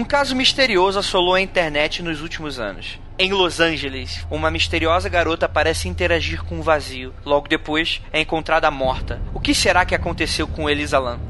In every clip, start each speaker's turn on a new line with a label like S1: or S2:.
S1: Um caso misterioso assolou a internet nos últimos anos. Em Los Angeles, uma misteriosa garota parece interagir com o vazio. Logo depois, é encontrada morta. O que será que aconteceu com Elisa Lam?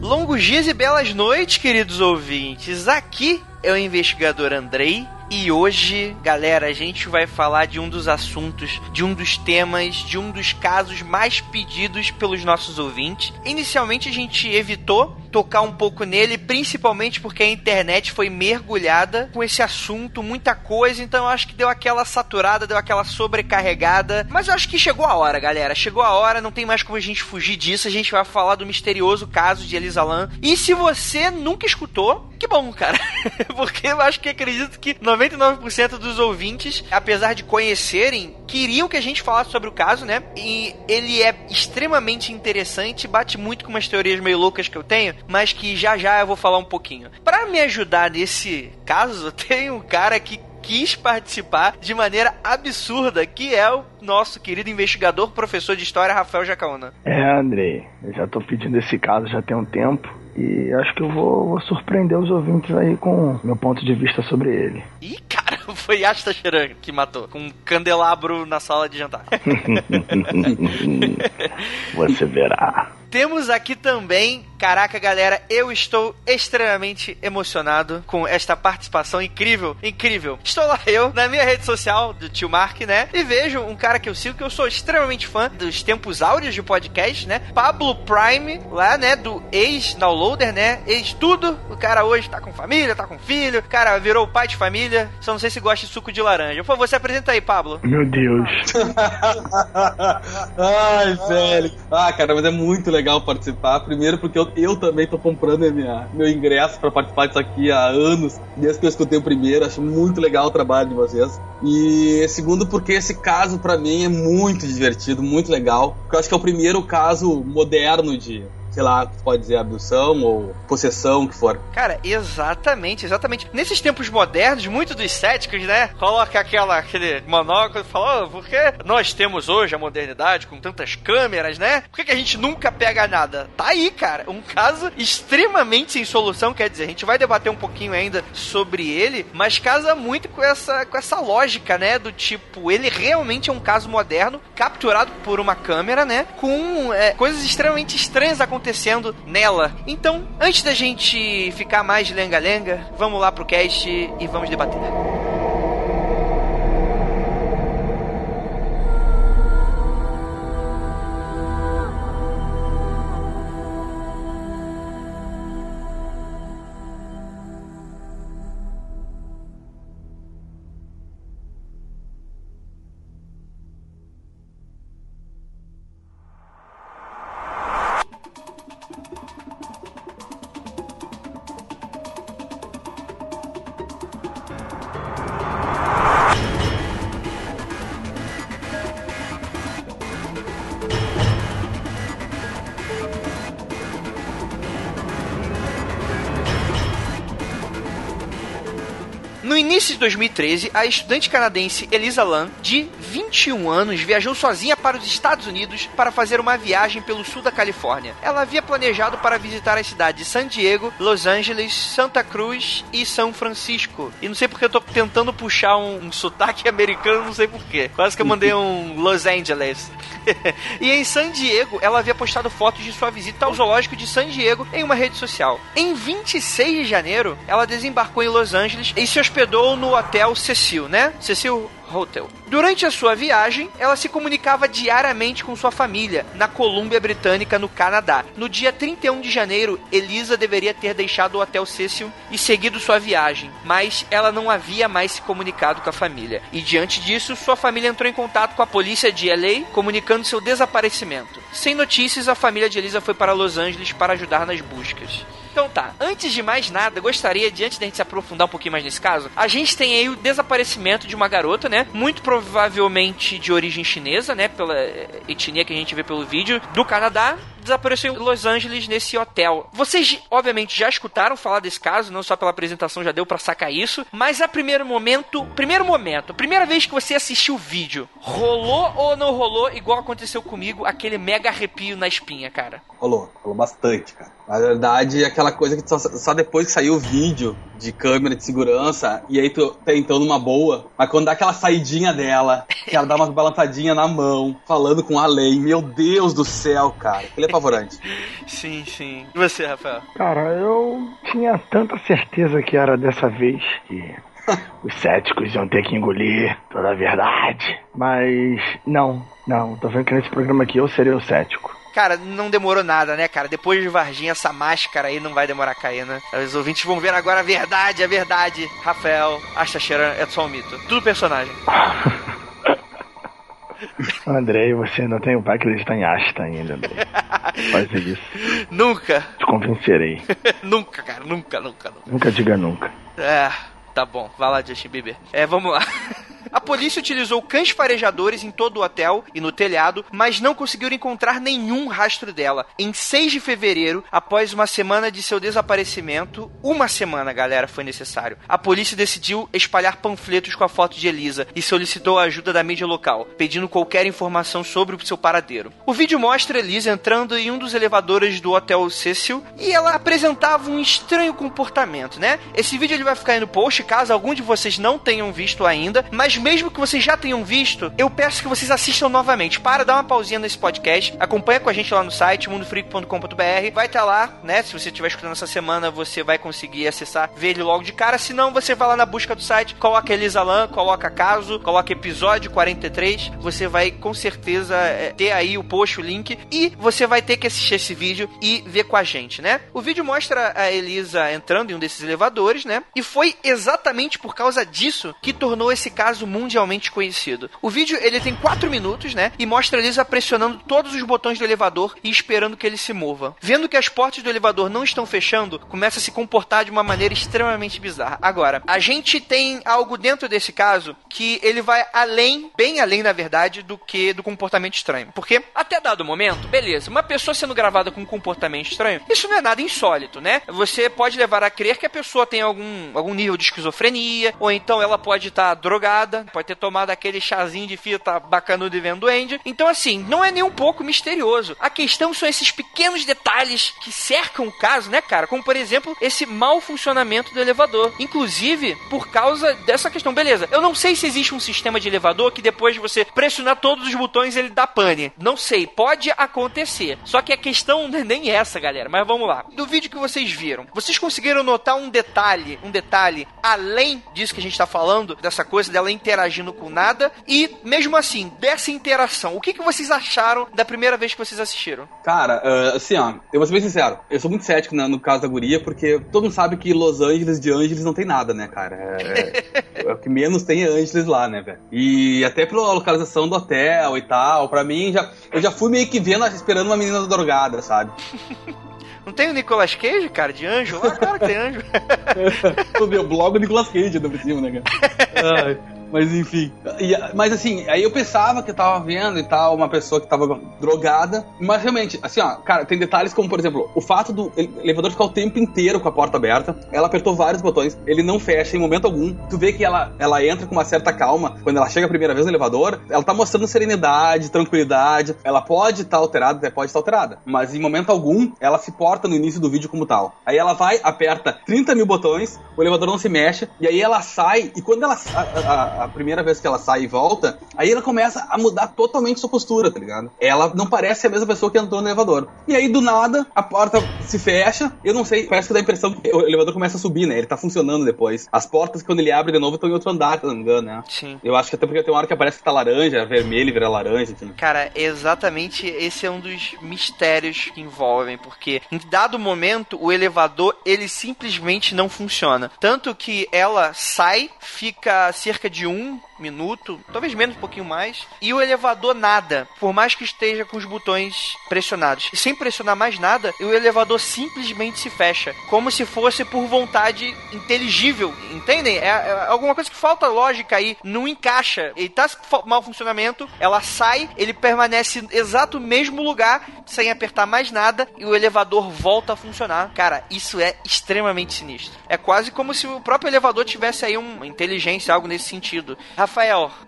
S1: Longos dias e belas noites, queridos ouvintes. Aqui é o investigador Andrei e hoje, galera, a gente vai falar de um dos assuntos, de um dos temas, de um dos casos mais pedidos pelos nossos ouvintes. Inicialmente a gente evitou tocar um pouco nele, principalmente porque a internet foi mergulhada com esse assunto, muita coisa, então eu acho que deu aquela saturada, deu aquela sobrecarregada. Mas eu acho que chegou a hora, galera. Chegou a hora, não tem mais como a gente fugir disso. A gente vai falar do misterioso caso de Elisa Lam. E se você nunca escutou, que bom, cara. porque eu acho que acredito que 99% dos ouvintes, apesar de conhecerem, queriam que a gente falasse sobre o caso, né? E ele é extremamente interessante, bate muito com umas teorias meio loucas que eu tenho, mas que já já eu vou falar um pouquinho. Para me ajudar nesse caso, tem um cara que quis participar de maneira absurda, que é o nosso querido investigador, professor de história, Rafael Jacaona.
S2: É, Andrei, eu já tô pedindo esse caso já tem um tempo. E acho que eu vou, vou surpreender os ouvintes aí com meu ponto de vista sobre ele.
S1: Ih, cara, foi Asta Cheran que matou, com um candelabro na sala de jantar.
S2: Você verá.
S1: Temos aqui também, caraca galera, eu estou extremamente emocionado com esta participação incrível, incrível. Estou lá eu, na minha rede social do tio Mark, né? E vejo um cara que eu sigo, que eu sou extremamente fã dos tempos áureos de podcast, né? Pablo Prime, lá, né? Do ex-downloader, né? Ex-tudo. O cara hoje tá com família, tá com filho, o cara virou pai de família. Só não sei se gosta de suco de laranja. Por favor, se apresenta aí, Pablo.
S2: Meu Deus.
S3: Ai, velho. Ah, cara, mas é muito legal legal participar. Primeiro, porque eu, eu também tô comprando minha, meu ingresso para participar disso aqui há anos, desde que eu escutei o primeiro. Acho muito legal o trabalho de vocês. E segundo, porque esse caso para mim é muito divertido, muito legal. Porque eu acho que é o primeiro caso moderno de sei lá, pode dizer abdução ou possessão, que for.
S1: Cara, exatamente, exatamente. Nesses tempos modernos, muitos dos céticos, né, coloca aquela, aquele monóculo e fala, oh, porque nós temos hoje a modernidade com tantas câmeras, né? Por que, que a gente nunca pega nada? Tá aí, cara, um caso extremamente sem solução, quer dizer, a gente vai debater um pouquinho ainda sobre ele, mas casa muito com essa, com essa lógica, né, do tipo, ele realmente é um caso moderno, capturado por uma câmera, né, com é, coisas extremamente estranhas acontecendo acontecendo nela. Então, antes da gente ficar mais lenga-lenga, vamos lá pro cast e vamos debater. De 2013, a estudante canadense Elisa Lam, de 21 anos, viajou sozinha para os Estados Unidos para fazer uma viagem pelo sul da Califórnia. Ela havia planejado para visitar as cidades de San Diego, Los Angeles, Santa Cruz e São Francisco. E não sei porque eu tô tentando puxar um, um sotaque americano, não sei porquê. Quase que eu mandei um Los Angeles. e em San Diego, ela havia postado fotos de sua visita ao zoológico de San Diego em uma rede social. Em 26 de janeiro, ela desembarcou em Los Angeles e se hospedou no hotel Cecil, né? Cecil Hotel. Durante a sua viagem, ela se comunicava diariamente com sua família na Colômbia Britânica, no Canadá. No dia 31 de janeiro, Elisa deveria ter deixado o Hotel Cecil e seguido sua viagem, mas ela não havia mais se comunicado com a família. E diante disso, sua família entrou em contato com a polícia de LA, comunicando seu desaparecimento. Sem notícias, a família de Elisa foi para Los Angeles para ajudar nas buscas. Então tá, antes de mais nada, gostaria de, antes da gente se aprofundar um pouquinho mais nesse caso, a gente tem aí o desaparecimento de uma garota, né? Muito provavelmente de origem chinesa, né? Pela etnia que a gente vê pelo vídeo, do Canadá, desapareceu em Los Angeles nesse hotel. Vocês, obviamente, já escutaram falar desse caso, não só pela apresentação já deu para sacar isso, mas a primeiro momento, primeiro momento, primeira vez que você assistiu o vídeo, rolou ou não rolou igual aconteceu comigo, aquele mega arrepio na espinha, cara?
S3: Rolou, rolou bastante, cara. Na verdade, é aquela coisa que só, só, depois que saiu o vídeo de câmera de segurança, e aí tu tá então numa boa, mas quando dá aquela saidinha dela, que ela dá uma balançadinha na mão, falando com a lei, meu Deus do céu, cara. Aquele apavorante.
S1: sim, sim. E você, Rafael?
S2: Cara, eu tinha tanta certeza que era dessa vez que os céticos iam ter que engolir toda a verdade. Mas não, não. Tô vendo que nesse programa aqui eu serei o cético.
S1: Cara, não demorou nada, né, cara? Depois de Varginha, essa máscara aí não vai demorar a cair, né? Os ouvintes vão ver agora a verdade, a verdade. Rafael, Asta Cheira é só um mito. Tudo personagem.
S2: Andrei, você não tem o pai acreditar em Asta ainda, Andrei. Faz isso.
S1: Nunca.
S2: Te convencerei.
S1: nunca, cara, nunca, nunca, nunca.
S2: Nunca diga nunca.
S1: É, tá bom. Vai lá, Justin Bieber. É, vamos lá. A polícia utilizou cães farejadores em todo o hotel e no telhado, mas não conseguiram encontrar nenhum rastro dela. Em 6 de fevereiro, após uma semana de seu desaparecimento, uma semana, galera, foi necessário. A polícia decidiu espalhar panfletos com a foto de Elisa e solicitou a ajuda da mídia local, pedindo qualquer informação sobre o seu paradeiro. O vídeo mostra Elisa entrando em um dos elevadores do hotel Cecil e ela apresentava um estranho comportamento, né? Esse vídeo ele vai ficar aí no post caso algum de vocês não tenham visto ainda, mas mesmo que vocês já tenham visto, eu peço que vocês assistam novamente. Para, dar uma pausinha nesse podcast, acompanha com a gente lá no site mundofreak.com.br. Vai estar tá lá, né? Se você estiver escutando essa semana, você vai conseguir acessar, ver ele logo de cara. Se não, você vai lá na busca do site, coloca Elisa Lam, coloca caso, coloca episódio 43. Você vai com certeza é, ter aí o post, o link, e você vai ter que assistir esse vídeo e ver com a gente, né? O vídeo mostra a Elisa entrando em um desses elevadores, né? E foi exatamente por causa disso que tornou esse caso mundialmente conhecido. O vídeo ele tem 4 minutos, né? E mostra Lisa pressionando todos os botões do elevador e esperando que ele se mova. Vendo que as portas do elevador não estão fechando, começa a se comportar de uma maneira extremamente bizarra. Agora, a gente tem algo dentro desse caso que ele vai além, bem além na verdade, do que do comportamento estranho. Porque até dado momento, beleza, uma pessoa sendo gravada com um comportamento estranho, isso não é nada insólito, né? Você pode levar a crer que a pessoa tem algum, algum nível de esquizofrenia, ou então ela pode estar tá drogada, pode ter tomado aquele chazinho de fita bacanudo e vendo duende. Então, assim, não é nem um pouco misterioso. A questão são esses pequenos detalhes que cercam o caso, né, cara? Como, por exemplo, esse mau funcionamento do elevador. Inclusive, por causa dessa questão. Beleza, eu não sei se existe um sistema de elevador que depois de você pressionar todos os botões ele dá pane. Não sei, pode acontecer. Só que a questão não é nem essa, galera. Mas vamos lá. Do vídeo que vocês viram, vocês conseguiram notar um detalhe, um detalhe além disso que a gente tá falando, dessa coisa dela inter interagindo com nada. E, mesmo assim, dessa interação, o que, que vocês acharam da primeira vez que vocês assistiram?
S3: Cara, uh, assim, ó, eu vou ser bem sincero. Eu sou muito cético no, no caso da guria, porque todo mundo sabe que Los Angeles de Angeles não tem nada, né, cara? É, é, é o que menos tem é Angeles lá, né, velho? E até pela localização do hotel e tal, pra mim, já, eu já fui meio que vendo, esperando uma menina drogada, sabe?
S1: Não tem o Nicolas Cage, cara, de anjo? Ah, claro que tem anjo.
S3: o meu blog Nicolas Cage, ainda por cima, né, cara? Mas enfim. E, mas assim, aí eu pensava que eu tava vendo e tal, uma pessoa que tava drogada. Mas realmente, assim, ó, cara, tem detalhes como, por exemplo, o fato do elevador ficar o tempo inteiro com a porta aberta. Ela apertou vários botões, ele não fecha em momento algum. Tu vê que ela, ela entra com uma certa calma. Quando ela chega a primeira vez no elevador, ela tá mostrando serenidade, tranquilidade. Ela pode estar tá alterada, até pode estar tá alterada. Mas em momento algum, ela se porta no início do vídeo como tal. Aí ela vai, aperta 30 mil botões, o elevador não se mexe, e aí ela sai, e quando ela. A, a, a primeira vez que ela sai e volta, aí ela começa a mudar totalmente sua postura, tá ligado? Ela não parece a mesma pessoa que entrou no elevador. E aí, do nada, a porta se fecha, eu não sei, parece que dá a impressão que o elevador começa a subir, né? Ele tá funcionando depois. As portas, quando ele abre de novo, estão em outro andar, se não me engano, né?
S1: Sim.
S3: Eu acho que até porque tem uma hora que aparece que tá laranja, vermelho vira laranja, enfim.
S1: Cara, exatamente esse é um dos mistérios que envolvem, porque em dado momento o elevador ele simplesmente não funciona. Tanto que ela sai, fica cerca de um minuto, talvez menos, um pouquinho mais, e o elevador nada, por mais que esteja com os botões pressionados. E sem pressionar mais nada, o elevador simplesmente se fecha, como se fosse por vontade inteligível, entendem? É, é alguma coisa que falta lógica aí, não encaixa. Ele tá mal funcionamento, ela sai, ele permanece exato mesmo lugar, sem apertar mais nada, e o elevador volta a funcionar. Cara, isso é extremamente sinistro. É quase como se o próprio elevador tivesse aí uma inteligência, algo nesse sentido. Rafael,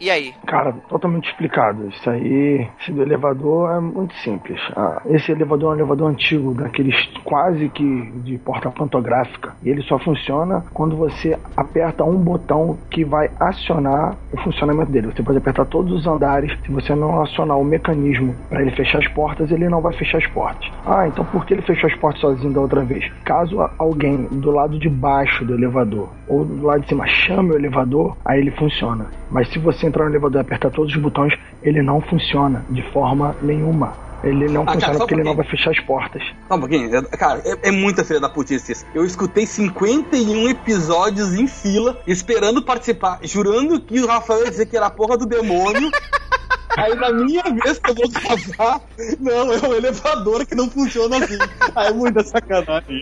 S1: e aí?
S2: Cara, totalmente explicado. Isso aí, esse do elevador é muito simples. Ah, esse elevador é um elevador antigo, daqueles quase que de porta pantográfica. E ele só funciona quando você aperta um botão que vai acionar o funcionamento dele. Você pode apertar todos os andares. Se você não acionar o mecanismo para ele fechar as portas, ele não vai fechar as portas. Ah, então por que ele fechou as portas sozinho da outra vez? Caso alguém do lado de baixo do elevador ou do lado de cima chame o elevador, aí ele funciona. Mas se você entrar no elevador e apertar todos os botões, ele não funciona de forma nenhuma. Ele não ah, funciona cara, porque um ele não vai fechar as portas.
S3: Só um pouquinho. Cara, é, é muita filha da putice isso. Eu escutei 51 episódios em fila, esperando participar, jurando que o Rafael ia dizer que era a porra do demônio. Aí na minha vez que eu vou gravar, não, é o elevador que não funciona assim. Aí é muita sacanagem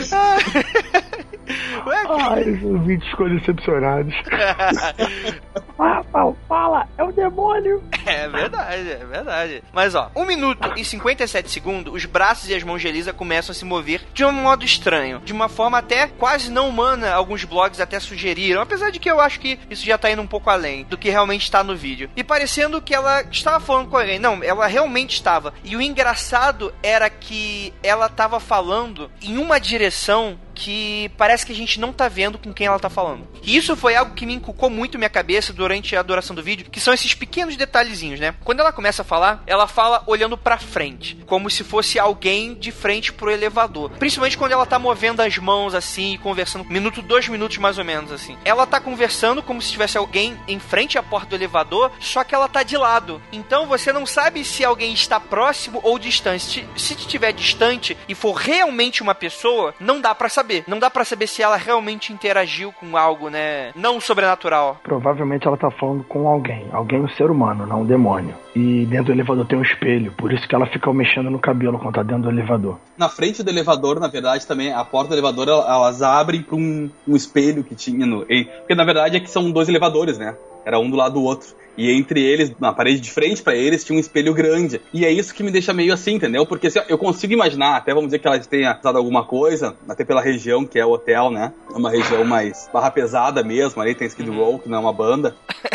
S3: isso.
S2: Ai, os vídeos ficam decepcionados. fala, fala, é o demônio.
S1: É verdade, é verdade. Mas ó, 1 minuto e 57 segundos, os braços e as mãos de Elisa começam a se mover de um modo estranho, de uma forma até quase não humana. Alguns blogs até sugeriram, apesar de que eu acho que isso já tá indo um pouco além do que realmente está no vídeo. E parecendo que ela estava falando com alguém. Não, ela realmente estava. E o engraçado era que ela estava falando em uma direção que parece que a gente não tá vendo com quem ela tá falando. E isso foi algo que me inculcou muito minha cabeça durante a duração do vídeo, que são esses pequenos detalhezinhos, né? Quando ela começa a falar, ela fala olhando para frente, como se fosse alguém de frente pro elevador. Principalmente quando ela tá movendo as mãos assim e conversando, minuto, dois minutos mais ou menos assim. Ela tá conversando como se tivesse alguém em frente à porta do elevador, só que ela tá de lado. Então você não sabe se alguém está próximo ou distante. Se estiver distante e for realmente uma pessoa, não dá para saber saber. Não dá para saber se ela realmente interagiu com algo, né? Não sobrenatural.
S2: Provavelmente ela tá falando com alguém. Alguém, um ser humano, não um demônio. E dentro do elevador tem um espelho. Por isso que ela fica mexendo no cabelo quando tá dentro do elevador.
S3: Na frente do elevador, na verdade, também, a porta do elevador, elas abrem pra um, um espelho que tinha no. Porque na verdade é que são dois elevadores, né? Era um do lado do outro. E entre eles, na parede de frente para eles, tinha um espelho grande. E é isso que me deixa meio assim, entendeu? Porque assim, eu consigo imaginar, até vamos dizer que ela tenha usado alguma coisa, até pela região que é o hotel, né? É uma região mais barra pesada mesmo, ali tem Skid Row, que não é uma banda.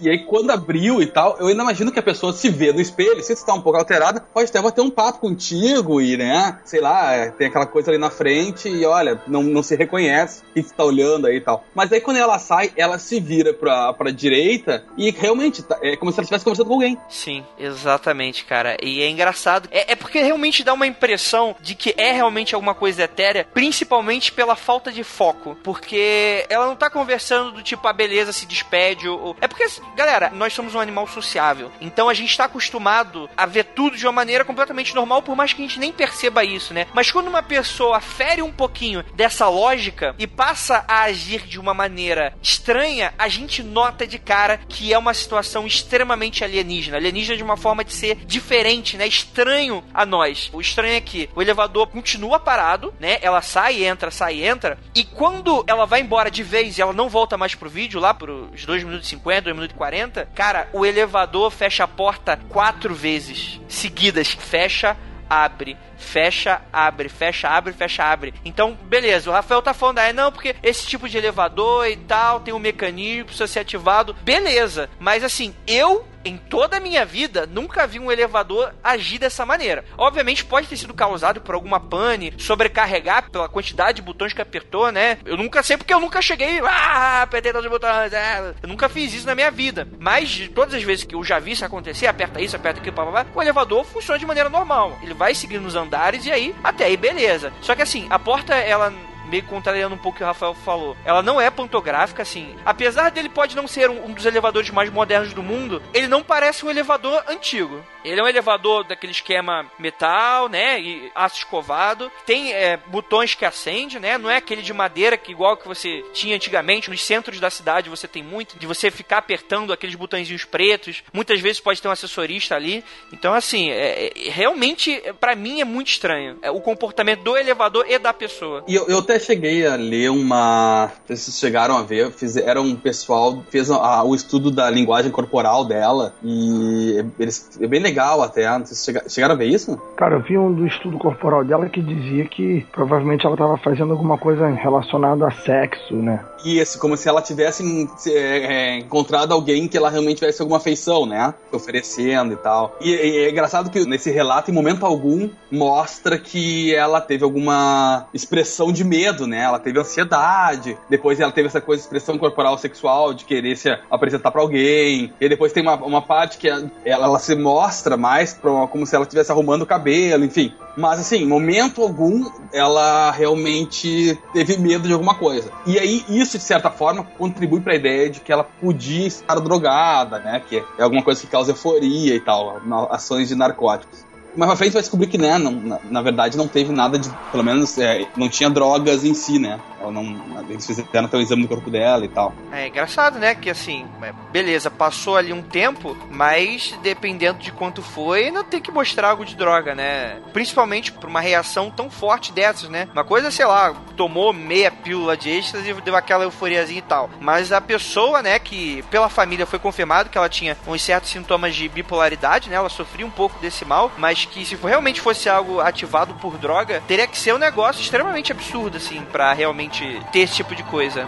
S3: E aí, quando abriu e tal, eu ainda imagino que a pessoa se vê no espelho, se está um pouco alterada, pode até bater um papo contigo e, né, sei lá, é, tem aquela coisa ali na frente e olha, não, não se reconhece que está olhando aí e tal. Mas aí, quando ela sai, ela se vira pra, pra direita e realmente tá, é como se ela estivesse conversando com alguém.
S1: Sim, exatamente, cara. E é engraçado. É, é porque realmente dá uma impressão de que é realmente alguma coisa etérea, principalmente pela falta de foco. Porque ela não tá conversando do tipo, a beleza se despede. Ou... É porque galera, nós somos um animal sociável. Então a gente está acostumado a ver tudo de uma maneira completamente normal, por mais que a gente nem perceba isso, né? Mas quando uma pessoa fere um pouquinho dessa lógica e passa a agir de uma maneira estranha, a gente nota de cara que é uma situação extremamente alienígena. Alienígena de uma forma de ser diferente, né? Estranho a nós. O estranho é que o elevador continua parado, né? Ela sai, entra, sai, entra. E quando ela vai embora de vez e ela não volta mais pro vídeo, lá pros 2 minutos e 50, 2 minutos e 40, cara, o elevador fecha a porta quatro vezes seguidas. Fecha, abre, fecha, abre, fecha, abre, fecha, abre. Então, beleza, o Rafael tá falando aí, não, porque esse tipo de elevador e tal tem um mecanismo, precisa ser ativado. Beleza, mas assim, eu em toda a minha vida, nunca vi um elevador agir dessa maneira. Obviamente pode ter sido causado por alguma pane, sobrecarregar pela quantidade de botões que apertou, né? Eu nunca sei porque eu nunca cheguei, ah, apertei todos os botões, é. eu nunca fiz isso na minha vida. Mas de todas as vezes que eu já vi isso acontecer, aperta isso, aperta aquilo, o elevador funciona de maneira normal. Ele vai seguindo os andares e aí, até aí, beleza. Só que assim, a porta, ela meio contrariando um pouco o que o Rafael falou. Ela não é pantográfica, assim. Apesar dele pode não ser um, um, dos elevadores mais modernos do mundo, ele não parece um elevador antigo. Ele é um elevador daquele esquema metal, né? E aço escovado. Tem é, botões que acende, né? Não é aquele de madeira que igual que você tinha antigamente. Nos centros da cidade você tem muito de você ficar apertando aqueles botõezinhos pretos. Muitas vezes pode ter um assessorista ali. Então, assim, é, é, realmente, para mim é muito estranho. É, o comportamento do elevador e da pessoa.
S3: E eu, eu até cheguei a ler uma. Vocês chegaram a ver, fizeram um pessoal fez a, o estudo da linguagem corporal dela e eles é bem legal até. Vocês chegaram a ver isso?
S2: Cara, eu vi um do estudo corporal dela que dizia que provavelmente ela estava fazendo alguma coisa relacionada a sexo, né?
S3: Isso, como se ela tivesse é, é, encontrado alguém que ela realmente tivesse alguma afeição, né? Oferecendo e tal. E, e é engraçado que nesse relato, em momento algum, mostra que ela teve alguma expressão de medo né? Ela teve ansiedade, depois ela teve essa coisa, expressão corporal sexual, de querer se apresentar para alguém, e depois tem uma, uma parte que ela, ela se mostra mais pra, como se ela estivesse arrumando o cabelo, enfim. Mas assim, momento algum, ela realmente teve medo de alguma coisa. E aí, isso, de certa forma, contribui para a ideia de que ela podia estar drogada, né? Que é alguma coisa que causa euforia e tal, ações de narcóticos mais pra frente vai descobrir que, né, não, na, na, verdade não teve nada de. Pelo menos é, não tinha drogas em si, né? Ela não, eles fizeram até o exame do corpo dela e tal.
S1: É engraçado, né? Que assim, é, beleza, passou ali um tempo, mas dependendo de quanto foi, não tem que mostrar algo de droga, né? Principalmente por uma reação tão forte dessas, né? Uma coisa, sei lá, tomou meia pílula de êxtase e deu aquela euforiazinha e tal. Mas a pessoa, né, que pela família foi confirmado que ela tinha uns certos sintomas de bipolaridade, né? Ela sofria um pouco desse mal, mas que se realmente fosse algo ativado por droga, teria que ser um negócio extremamente absurdo, assim, para realmente ter esse tipo de coisa.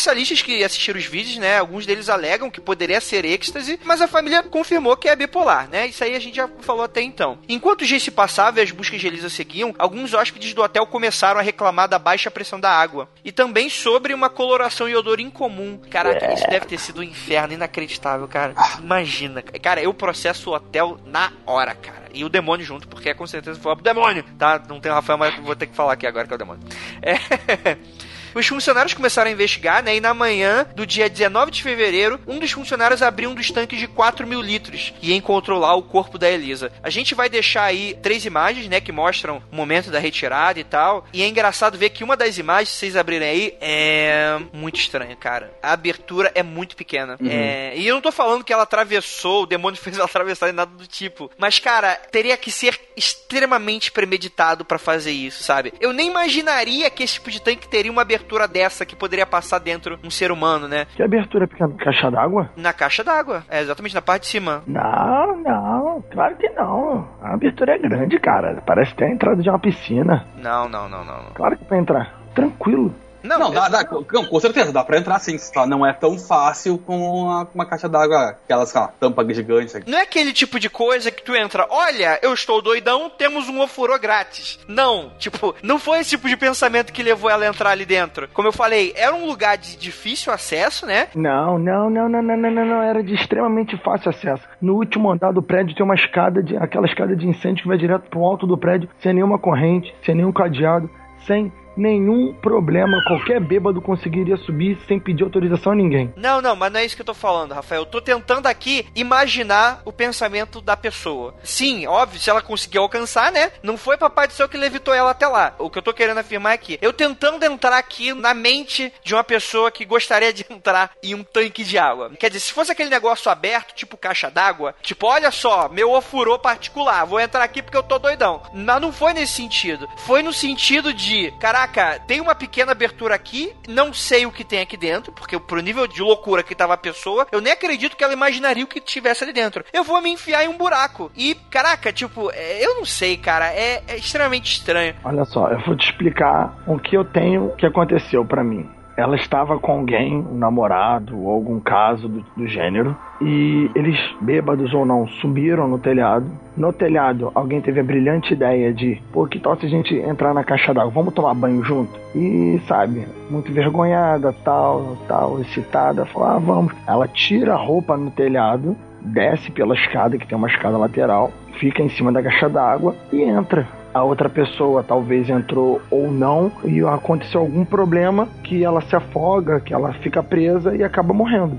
S1: Especialistas que assistiram os vídeos, né, alguns deles alegam que poderia ser êxtase, mas a família confirmou que é bipolar, né? Isso aí a gente já falou até então. Enquanto os dias se passavam e as buscas de Elisa seguiam, alguns hóspedes do hotel começaram a reclamar da baixa pressão da água e também sobre uma coloração e odor incomum. Caraca, isso deve ter sido um inferno inacreditável, cara. Imagina. Cara, eu processo o hotel na hora, cara. E o demônio junto, porque com certeza foi o demônio, tá? Não tem o Rafael, mas vou ter que falar aqui agora que é o demônio. É. Os funcionários começaram a investigar, né? E na manhã do dia 19 de fevereiro, um dos funcionários abriu um dos tanques de 4 mil litros e encontrou lá o corpo da Elisa. A gente vai deixar aí três imagens, né? Que mostram o momento da retirada e tal. E é engraçado ver que uma das imagens, se vocês abrirem aí, é muito estranha, cara. A abertura é muito pequena. Uhum. É... E eu não tô falando que ela atravessou, o demônio fez ela atravessar e nada do tipo. Mas, cara, teria que ser extremamente premeditado para fazer isso, sabe? Eu nem imaginaria que esse tipo de tanque teria uma abertura abertura dessa que poderia passar dentro um ser humano, né?
S2: Que abertura pequena? Caixa d'água?
S1: Na caixa d'água. É exatamente na parte de cima.
S2: Não, não, claro que não. A abertura é grande, cara. Parece ter a entrada de uma piscina.
S1: Não, não, não, não. não.
S2: Claro que pra entrar. Tranquilo.
S3: Não, não dá, dá, não, com certeza, dá pra entrar sim, só não é tão fácil com uma, uma caixa d'água, aquelas com tampa gigante.
S1: Não é aquele tipo de coisa que tu entra, olha, eu estou doidão, temos um ofurô grátis. Não, tipo, não foi esse tipo de pensamento que levou ela a entrar ali dentro. Como eu falei, era um lugar de difícil acesso, né?
S2: Não, não, não, não, não, não, não, não. era de extremamente fácil acesso. No último andar do prédio tem uma escada, de, aquela escada de incêndio que vai direto pro alto do prédio, sem nenhuma corrente, sem nenhum cadeado, sem nenhum problema. Qualquer bêbado conseguiria subir sem pedir autorização a ninguém.
S1: Não, não, mas não é isso que eu tô falando, Rafael. Eu tô tentando aqui imaginar o pensamento da pessoa. Sim, óbvio, se ela conseguiu alcançar, né? Não foi Papai do Céu que levitou ela até lá. O que eu tô querendo afirmar aqui, eu tentando entrar aqui na mente de uma pessoa que gostaria de entrar em um tanque de água. Quer dizer, se fosse aquele negócio aberto, tipo caixa d'água, tipo, olha só, meu ofurô particular, vou entrar aqui porque eu tô doidão. Mas não foi nesse sentido. Foi no sentido de, caraca, caraca, tem uma pequena abertura aqui, não sei o que tem aqui dentro, porque pro nível de loucura que tava a pessoa, eu nem acredito que ela imaginaria o que tivesse ali dentro. Eu vou me enfiar em um buraco. E, caraca, tipo, é, eu não sei, cara, é, é extremamente estranho.
S2: Olha só, eu vou te explicar o que eu tenho que aconteceu para mim ela estava com alguém, um namorado ou algum caso do, do, gênero, e eles, bêbados ou não, subiram no telhado. No telhado, alguém teve a brilhante ideia de, pô, que tal se a gente entrar na caixa d'água, vamos tomar banho junto? E, sabe, muito vergonhada, tal, tal, excitada, falou, ah, vamos. Ela tira a roupa no telhado, desce pela escada, que tem uma escada lateral, fica em cima da caixa d'água e entra a outra pessoa talvez entrou ou não e aconteceu algum problema que ela se afoga, que ela fica presa e acaba morrendo.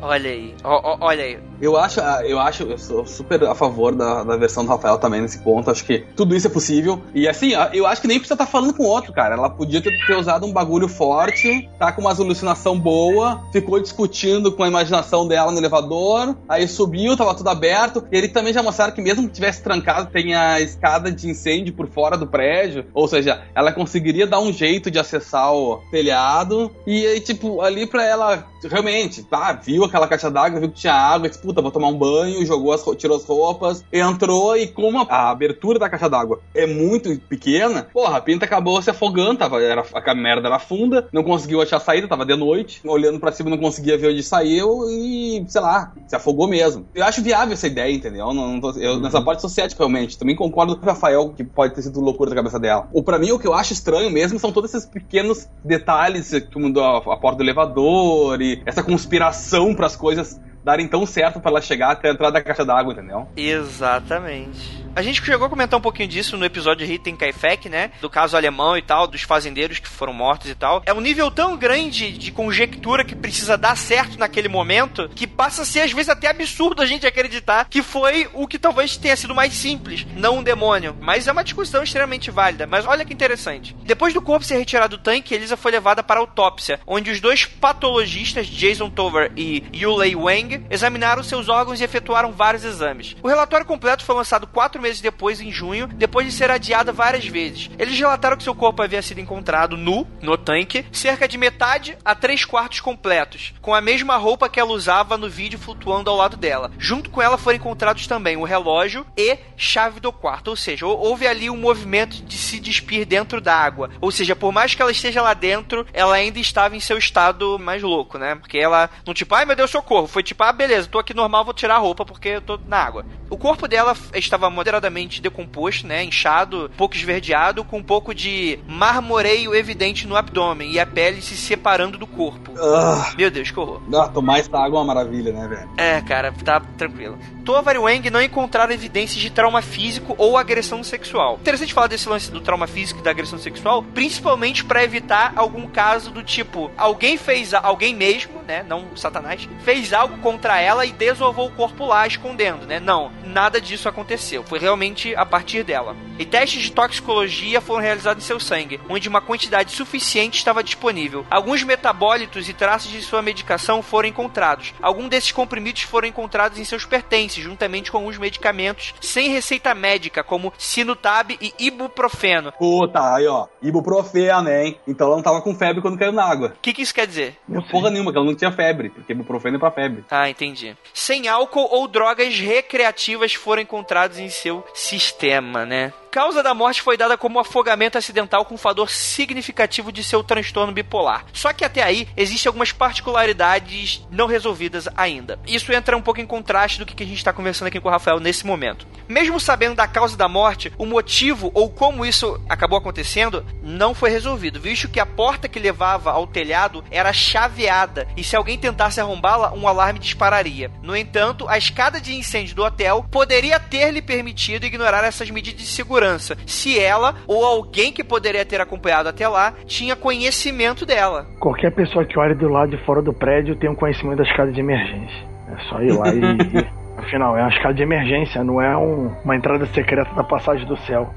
S1: Olha aí, o, olha aí.
S3: Eu acho, ah, eu acho, eu sou super a favor da, da versão do Rafael também nesse ponto. Acho que tudo isso é possível. E assim, eu acho que nem precisa estar tá falando com outro, cara. Ela podia ter, ter usado um bagulho forte, tá com uma alucinação boa, ficou discutindo com a imaginação dela no elevador, aí subiu, tava tudo aberto. E ele também já mostraram que mesmo que tivesse trancado, tem a escada de incêndio por fora do prédio. Ou seja, ela conseguiria dar um jeito de acessar o telhado. E aí, tipo, ali pra ela realmente, tá, viu aquela caixa d'água, viu que tinha água, disse, puta, vou tomar um banho, jogou as, tirou as roupas, entrou e como a, a abertura da caixa d'água é muito pequena, porra, a pinta acabou se afogando, tava, era, a merda era funda, não conseguiu achar a saída, tava de noite, olhando para cima não conseguia ver onde saiu e, sei lá, se afogou mesmo. Eu acho viável essa ideia, entendeu? Não, não tô, eu, uhum. Nessa parte sou cético, realmente. Também concordo com o Rafael que pode ter sido loucura da cabeça dela. Ou para mim, o que eu acho estranho mesmo são todos esses pequenos detalhes, como a, a porta do elevador e essa conspiração para as coisas darem tão certo para ela chegar até a entrada da caixa d'água, entendeu?
S1: Exatamente. A gente chegou a comentar um pouquinho disso no episódio de Ritten Kaifek, né? Do caso alemão e tal, dos fazendeiros que foram mortos e tal. É um nível tão grande de conjectura que precisa dar certo naquele momento que passa a ser às vezes até absurdo a gente acreditar que foi o que talvez tenha sido mais simples, não um demônio. Mas é uma discussão extremamente válida. Mas olha que interessante. Depois do corpo ser retirado do tanque, Elisa foi levada para a autópsia, onde os dois patologistas, Jason Tover e Yulei Wang, examinaram seus órgãos e efetuaram vários exames. O relatório completo foi lançado quatro meses depois, em junho, depois de ser adiada várias vezes. Eles relataram que seu corpo havia sido encontrado nu, no tanque, cerca de metade a três quartos completos, com a mesma roupa que ela usava no vídeo flutuando ao lado dela. Junto com ela foram encontrados também o relógio e chave do quarto, ou seja, houve ali um movimento de se despir dentro da água. Ou seja, por mais que ela esteja lá dentro, ela ainda estava em seu estado mais louco, né? Porque ela não tipo, ai meu Deus, socorro. Foi tipo, ah, beleza, tô aqui normal, vou tirar a roupa porque eu tô na água. O corpo dela estava moderadamente decomposto, né? Inchado, pouco esverdeado, com um pouco de marmoreio evidente no abdômen e a pele se separando do corpo. Uh, Meu Deus, que horror.
S3: Ah, tomar essa água é uma maravilha, né, velho?
S1: É, cara, tá tranquilo. Tovar e Wang não encontraram evidências de trauma físico ou agressão sexual. Interessante falar desse lance do trauma físico e da agressão sexual, principalmente para evitar algum caso do tipo, alguém fez alguém mesmo né? Não Satanás, fez algo contra ela e desovou o corpo lá, escondendo, né? Não, nada disso aconteceu. Foi realmente a partir dela. E testes de toxicologia foram realizados em seu sangue, onde uma quantidade suficiente estava disponível. Alguns metabólitos e traços de sua medicação foram encontrados. Alguns desses comprimidos foram encontrados em seus pertences, juntamente com alguns medicamentos sem receita médica, como Sinutab e Ibuprofeno.
S3: Puta, aí ó, ibuprofeno, hein? Então ela não tava com febre quando caiu na água.
S1: O que, que isso quer dizer?
S3: Não porra nenhuma, que ela não tinha febre, porque ibuprofeno é pra febre.
S1: Ah, entendi. Sem álcool ou drogas recreativas foram encontrados em seu sistema, né? Causa da morte foi dada como afogamento acidental com um fator significativo de seu transtorno bipolar. Só que até aí existem algumas particularidades não resolvidas ainda. Isso entra um pouco em contraste do que a gente está conversando aqui com o Rafael nesse momento. Mesmo sabendo da causa da morte, o motivo ou como isso acabou acontecendo não foi resolvido, visto que a porta que levava ao telhado era chaveada e se alguém tentasse arrombá-la, um alarme dispararia. No entanto, a escada de incêndio do hotel poderia ter lhe permitido ignorar essas medidas de segurança segurança se ela ou alguém que poderia ter acompanhado até lá tinha conhecimento dela.
S2: Qualquer pessoa que olhe do lado de fora do prédio tem um conhecimento da escada de emergência. É só ir lá e, Afinal, é uma escada de emergência, não é um, uma entrada secreta da passagem do céu.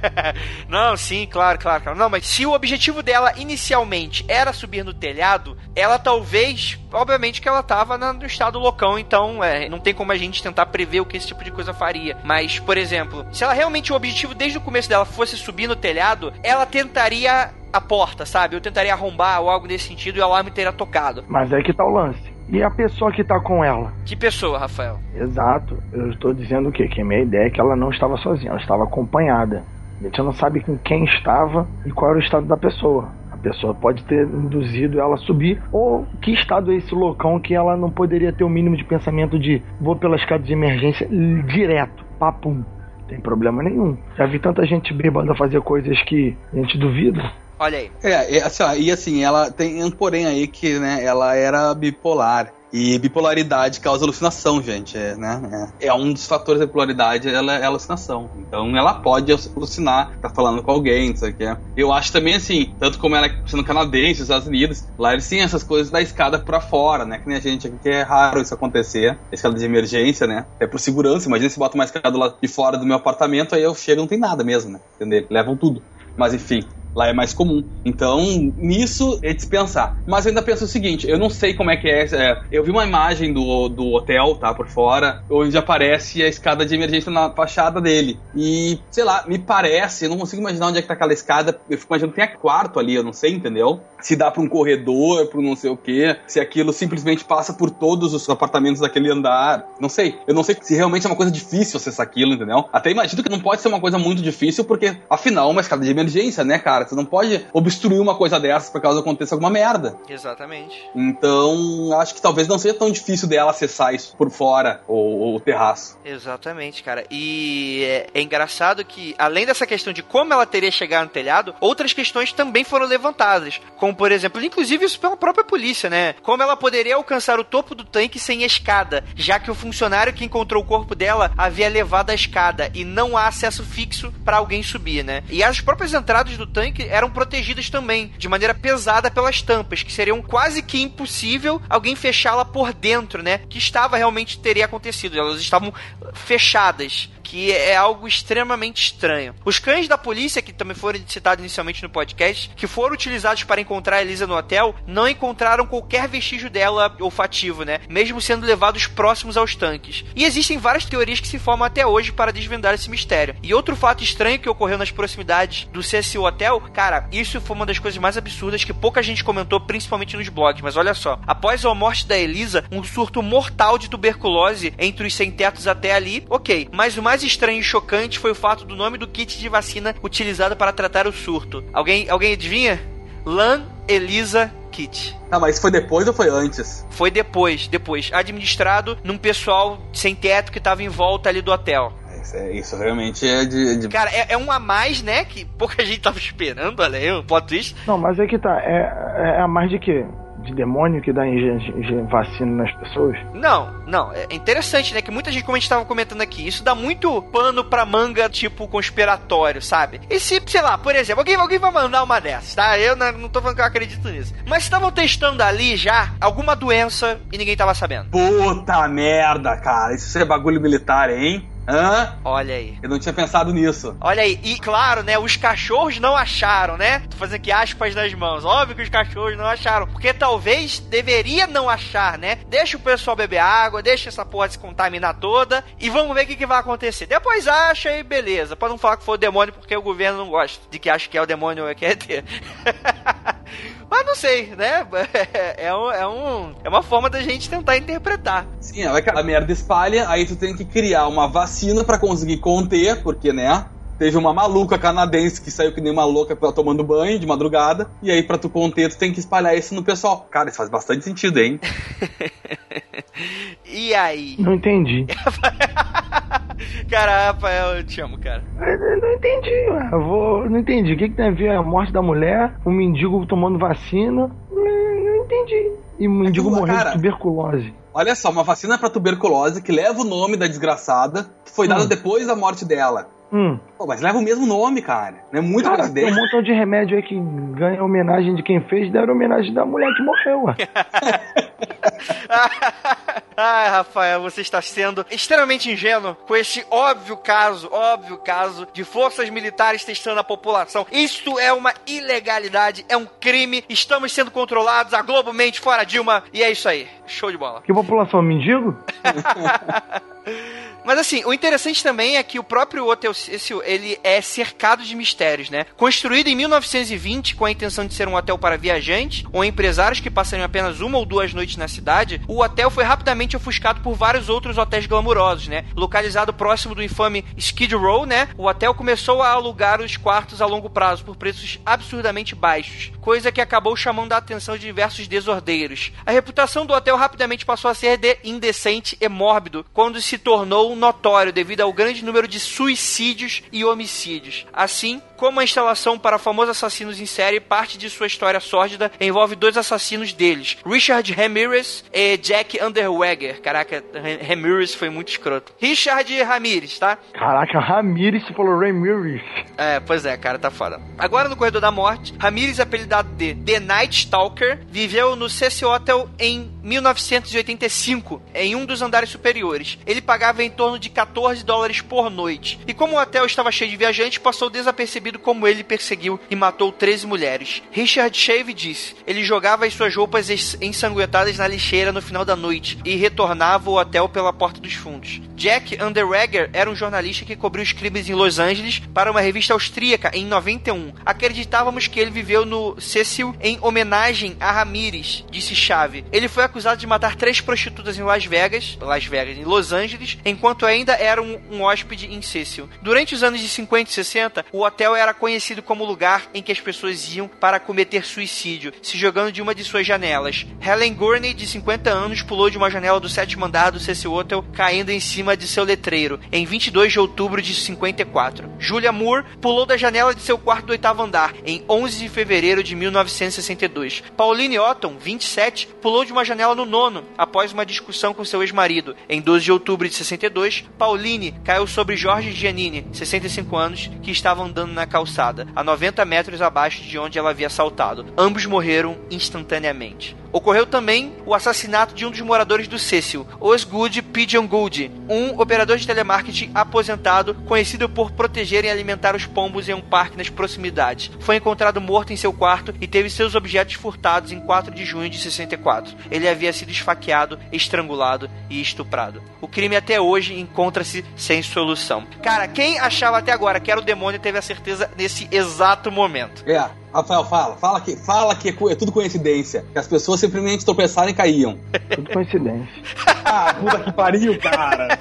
S1: não, sim, claro, claro, claro. Não, mas se o objetivo dela inicialmente era subir no telhado, ela talvez, obviamente que ela tava no estado loucão, então é, não tem como a gente tentar prever o que esse tipo de coisa faria. Mas, por exemplo, se ela realmente o objetivo desde o começo dela fosse subir no telhado, ela tentaria a porta, sabe? Eu tentaria arrombar ou algo nesse sentido e o alarme teria tocado.
S2: Mas é que tá o lance. E a pessoa que tá com ela?
S1: Que pessoa, Rafael?
S2: Exato. Eu estou dizendo o quê? Que a minha ideia é que ela não estava sozinha, ela estava acompanhada. A gente não sabe com quem estava e qual era o estado da pessoa. A pessoa pode ter induzido ela a subir, ou que estado é esse loucão que ela não poderia ter o mínimo de pensamento de vou pela escada de emergência direto, papum. Tem problema nenhum. Já vi tanta gente bêbada fazer coisas que a gente duvida.
S1: Olha aí.
S3: É, é assim, ó, e assim, ela tem um porém aí que, né, ela era bipolar. E bipolaridade causa alucinação, gente, é, né? É, é um dos fatores da bipolaridade, ela é alucinação. Então ela pode alucinar, tá falando com alguém, não sei o que. Eu acho também assim, tanto como ela é sendo canadense, Estados Unidos, lá eles têm essas coisas da escada pra fora, né? Que nem a gente aqui, que é raro isso acontecer, escada de emergência, né? É por segurança, imagina se bota uma escada lá de fora do meu apartamento, aí eu chego e não tem nada mesmo, né? Entendeu? Levam tudo. Mas enfim, Lá é mais comum. Então, nisso é dispensar. Mas eu ainda penso o seguinte: eu não sei como é que é. é eu vi uma imagem do, do hotel, tá? Por fora, onde aparece a escada de emergência na fachada dele. E, sei lá, me parece, eu não consigo imaginar onde é que tá aquela escada. Eu fico imaginando que tem quarto ali, eu não sei, entendeu? Se dá pra um corredor, pra um não sei o quê. Se aquilo simplesmente passa por todos os apartamentos daquele andar. Não sei. Eu não sei se realmente é uma coisa difícil acessar aquilo, entendeu? Até imagino que não pode ser uma coisa muito difícil, porque, afinal, uma escada de emergência, né, cara? Você não pode obstruir uma coisa dessas por causa aconteça alguma merda.
S1: Exatamente.
S3: Então, acho que talvez não seja tão difícil dela acessar isso por fora, ou o terraço.
S1: Exatamente, cara. E é, é, engraçado que, além dessa questão de como ela teria chegado no telhado, outras questões também foram levantadas. Como, por exemplo, inclusive isso pela própria polícia, né? Como ela poderia alcançar o topo do tanque sem escada, já que o funcionário que encontrou o corpo dela havia levado a escada e não há acesso fixo para alguém subir, né? E as próprias entradas do tanque eram protegidas também, de maneira pesada pelas tampas, que seriam quase que impossível alguém fechá-la por dentro, né? Que estava realmente teria acontecido. Elas estavam fechadas que é algo extremamente estranho. Os cães da polícia, que também foram citados inicialmente no podcast, que foram utilizados para encontrar Elisa no hotel, não encontraram qualquer vestígio dela olfativo, né? Mesmo sendo levados próximos aos tanques. E existem várias teorias que se formam até hoje para desvendar esse mistério. E outro fato estranho que ocorreu nas proximidades do CSU Hotel, cara, isso foi uma das coisas mais absurdas que pouca gente comentou, principalmente nos blogs. Mas olha só, após a morte da Elisa, um surto mortal de tuberculose entre os sem-tetos até ali, ok. Mas o mais mais estranho e chocante foi o fato do nome do kit de vacina utilizado para tratar o surto. Alguém, alguém adivinha? Lan Elisa Kit.
S3: Ah, mas foi depois ou foi antes?
S1: Foi depois, depois. Administrado num pessoal sem teto que estava em volta ali do hotel.
S3: Isso, é, isso realmente é de, de...
S1: Cara, é, é, um a mais, né? Que pouca gente tava esperando, olha aí, o plot twist.
S2: Não, mas é que tá. É, é a mais de quê? De demônio que dá vacina nas pessoas?
S1: Não, não. É interessante, né? Que muita gente, como a gente tava comentando aqui, isso dá muito pano pra manga, tipo, conspiratório, sabe? E se, sei lá, por exemplo, alguém, alguém vai mandar uma dessas, tá? Eu não, não tô falando que eu acredito nisso. Mas estavam testando ali já alguma doença e ninguém tava sabendo.
S3: Puta merda, cara. Isso é bagulho militar, hein? Hã?
S1: Olha aí.
S3: Eu não tinha pensado nisso.
S1: Olha aí, e claro, né, os cachorros não acharam, né? Tô fazendo aqui aspas nas mãos. Óbvio que os cachorros não acharam, porque talvez deveria não achar, né? Deixa o pessoal beber água, deixa essa porra se contaminar toda e vamos ver o que, que vai acontecer. Depois acha e beleza. Pra não falar que foi o demônio, porque o governo não gosta de que acha que é o demônio ou que é ET. Mas não sei, né? É, um, é, um, é uma forma da gente tentar interpretar.
S3: Sim, vai que a merda espalha, aí tu tem que criar uma vacina pra conseguir conter, porque, né? Teve uma maluca canadense que saiu que nem uma louca tomando banho de madrugada. E aí, pra tu conter, tu tem que espalhar isso no pessoal. Cara, isso faz bastante sentido, hein?
S1: E aí?
S2: Não entendi.
S1: cara, Rafael, eu te amo, cara.
S2: Eu não entendi, ué. eu vou. Não entendi. O que, que tem a ver a morte da mulher, o mendigo tomando vacina? Não, não entendi. E o mendigo
S3: Aquilo,
S2: morrendo
S3: cara,
S2: de tuberculose.
S3: Olha só, uma vacina pra tuberculose que leva o nome da desgraçada, que foi dada
S2: Hum.
S3: depois da morte dela.
S2: Hum.
S3: Pô, mas leva o mesmo nome, cara. Não é muito
S2: Cara, tem um
S3: coincidência.
S2: montão de remédio aí que ganha homenagem de quem fez, deram homenagem da mulher que morreu, ué.
S1: Ai, Rafael, você está sendo extremamente ingênuo com esse óbvio caso, óbvio caso de forças militares testando a população. Isto é uma ilegalidade, é um crime. Estamos sendo controlados, a Globo mente fora Dilma, e é isso aí. Show de bola.
S2: Que população, mendigo?
S1: Mas assim, o interessante também é que o próprio Hotel Cecil, ele é cercado de mistérios, né? Construído em 1920 com a intenção de ser um hotel para viajantes ou empresários que passariam apenas uma ou duas noites na cidade, o hotel foi rapidamente ofuscado por vários outros hotéis glamurosos, né? Localizado próximo do infame Skid Row, né? O hotel começou a alugar os quartos a longo prazo por preços absurdamente baixos, coisa que acabou chamando a atenção de diversos desordeiros. A reputação do hotel rapidamente passou a ser de indecente e mórbido quando se tornou notório devido ao grande número de suicídios e homicídios. Assim, como a instalação para famosos assassinos em série, parte de sua história sórdida envolve dois assassinos deles, Richard Ramirez e Jack Underweger. Caraca, Ra- Ramirez foi muito escroto. Richard Ramirez, tá?
S2: Caraca, Ramirez falou Ramirez.
S1: É, pois é, cara, tá foda. Agora no Corredor da Morte, Ramirez, apelidado de The Night Stalker, viveu no Cecil Hotel em 1985, em um dos andares superiores. Ele pagava em torno de 14 dólares por noite. E como o hotel estava cheio de viajantes, passou desapercebido como ele perseguiu e matou 13 mulheres. Richard Shave disse: ele jogava as suas roupas ensanguentadas na lixeira no final da noite e retornava ao hotel pela porta dos fundos. Jack Underweger era um jornalista que cobriu os crimes em Los Angeles para uma revista austríaca em 91. Acreditávamos que ele viveu no Cecil em homenagem a Ramirez, disse Chave. Ele foi acusado de matar três prostitutas em Las Vegas, Las Vegas, em Los Angeles, enquanto ainda era um, um hóspede em Cecil. Durante os anos de 50 e 60, o hotel era conhecido como lugar em que as pessoas iam para cometer suicídio, se jogando de uma de suas janelas. Helen Gurney, de 50 anos, pulou de uma janela do sétimo andar do Cecil Hotel, caindo em cima de seu letreiro, em 22 de outubro de 54. Julia Moore pulou da janela de seu quarto do oitavo andar, em 11 de fevereiro de 1962. Pauline Otton, 27, pulou de uma janela no nono, após uma discussão com seu ex-marido. Em 12 de outubro de 62, Pauline caiu sobre Jorge Giannini, 65 anos, que estava andando na calçada, a 90 metros abaixo de onde ela havia saltado. Ambos morreram instantaneamente. Ocorreu também o assassinato de um dos moradores do Cecil, Osgood Pigeon Gould, um operador de telemarketing aposentado conhecido por proteger e alimentar os pombos em um parque nas proximidades. Foi encontrado morto em seu quarto e teve seus objetos furtados em 4 de junho de 64. Ele havia sido esfaqueado, estrangulado e estuprado. O crime até hoje encontra-se sem solução. Cara, quem achava até agora que era o demônio teve a certeza nesse exato momento.
S3: É, Rafael, fala. Fala que, fala que é, é tudo coincidência. Que as pessoas simplesmente tropeçaram e caíam.
S2: Tudo coincidência.
S3: Ah, puta que pariu, cara.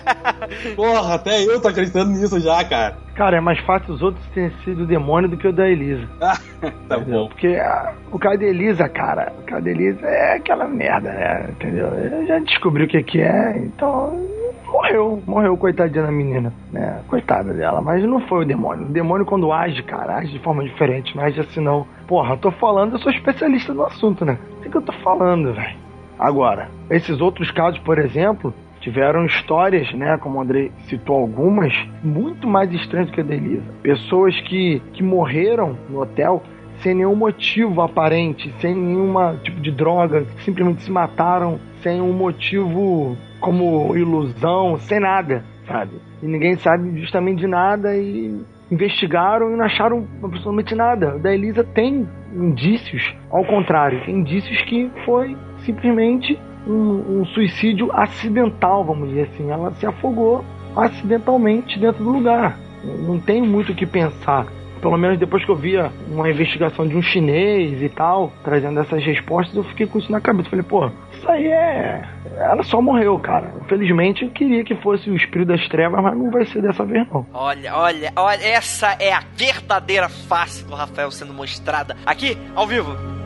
S3: Porra, até eu tô acreditando nisso já, cara.
S2: Cara, é mais fácil os outros terem sido o demônio do que o da Elisa.
S3: Ah, tá
S2: Entendeu?
S3: bom.
S2: Porque ah, o cara da Elisa, cara, o cara da Elisa é aquela merda, né? Entendeu? Eu já descobri o que que é, então morreu, morreu, coitadinha da menina, né? Coitada dela, mas não foi o demônio. O demônio, quando age, cara, age de forma diferente, age assim não. Porra, eu tô falando, eu sou especialista no assunto, né? O que eu tô falando, velho? Agora, esses outros casos, por exemplo, tiveram histórias, né, como o Andrei citou algumas, muito mais estranhas do que a da Elisa. Pessoas que, que morreram no hotel sem nenhum motivo aparente, sem nenhuma tipo de droga, simplesmente se mataram sem um motivo como ilusão, sem nada, sabe? E ninguém sabe justamente de nada e investigaram e não acharam absolutamente nada. Da Elisa tem indícios, ao contrário, tem indícios que foi simplesmente um, um suicídio acidental, vamos dizer assim. Ela se afogou acidentalmente dentro do lugar. Não tem muito o que pensar. Pelo menos depois que eu via uma investigação de um chinês e tal, trazendo essas respostas, eu fiquei com isso na cabeça. Falei, pô, isso aí é. Ela só morreu, cara. Infelizmente eu queria que fosse o espírito das trevas, mas não vai ser dessa vez, não.
S1: Olha, olha, olha, essa é a verdadeira face do Rafael sendo mostrada aqui, ao vivo.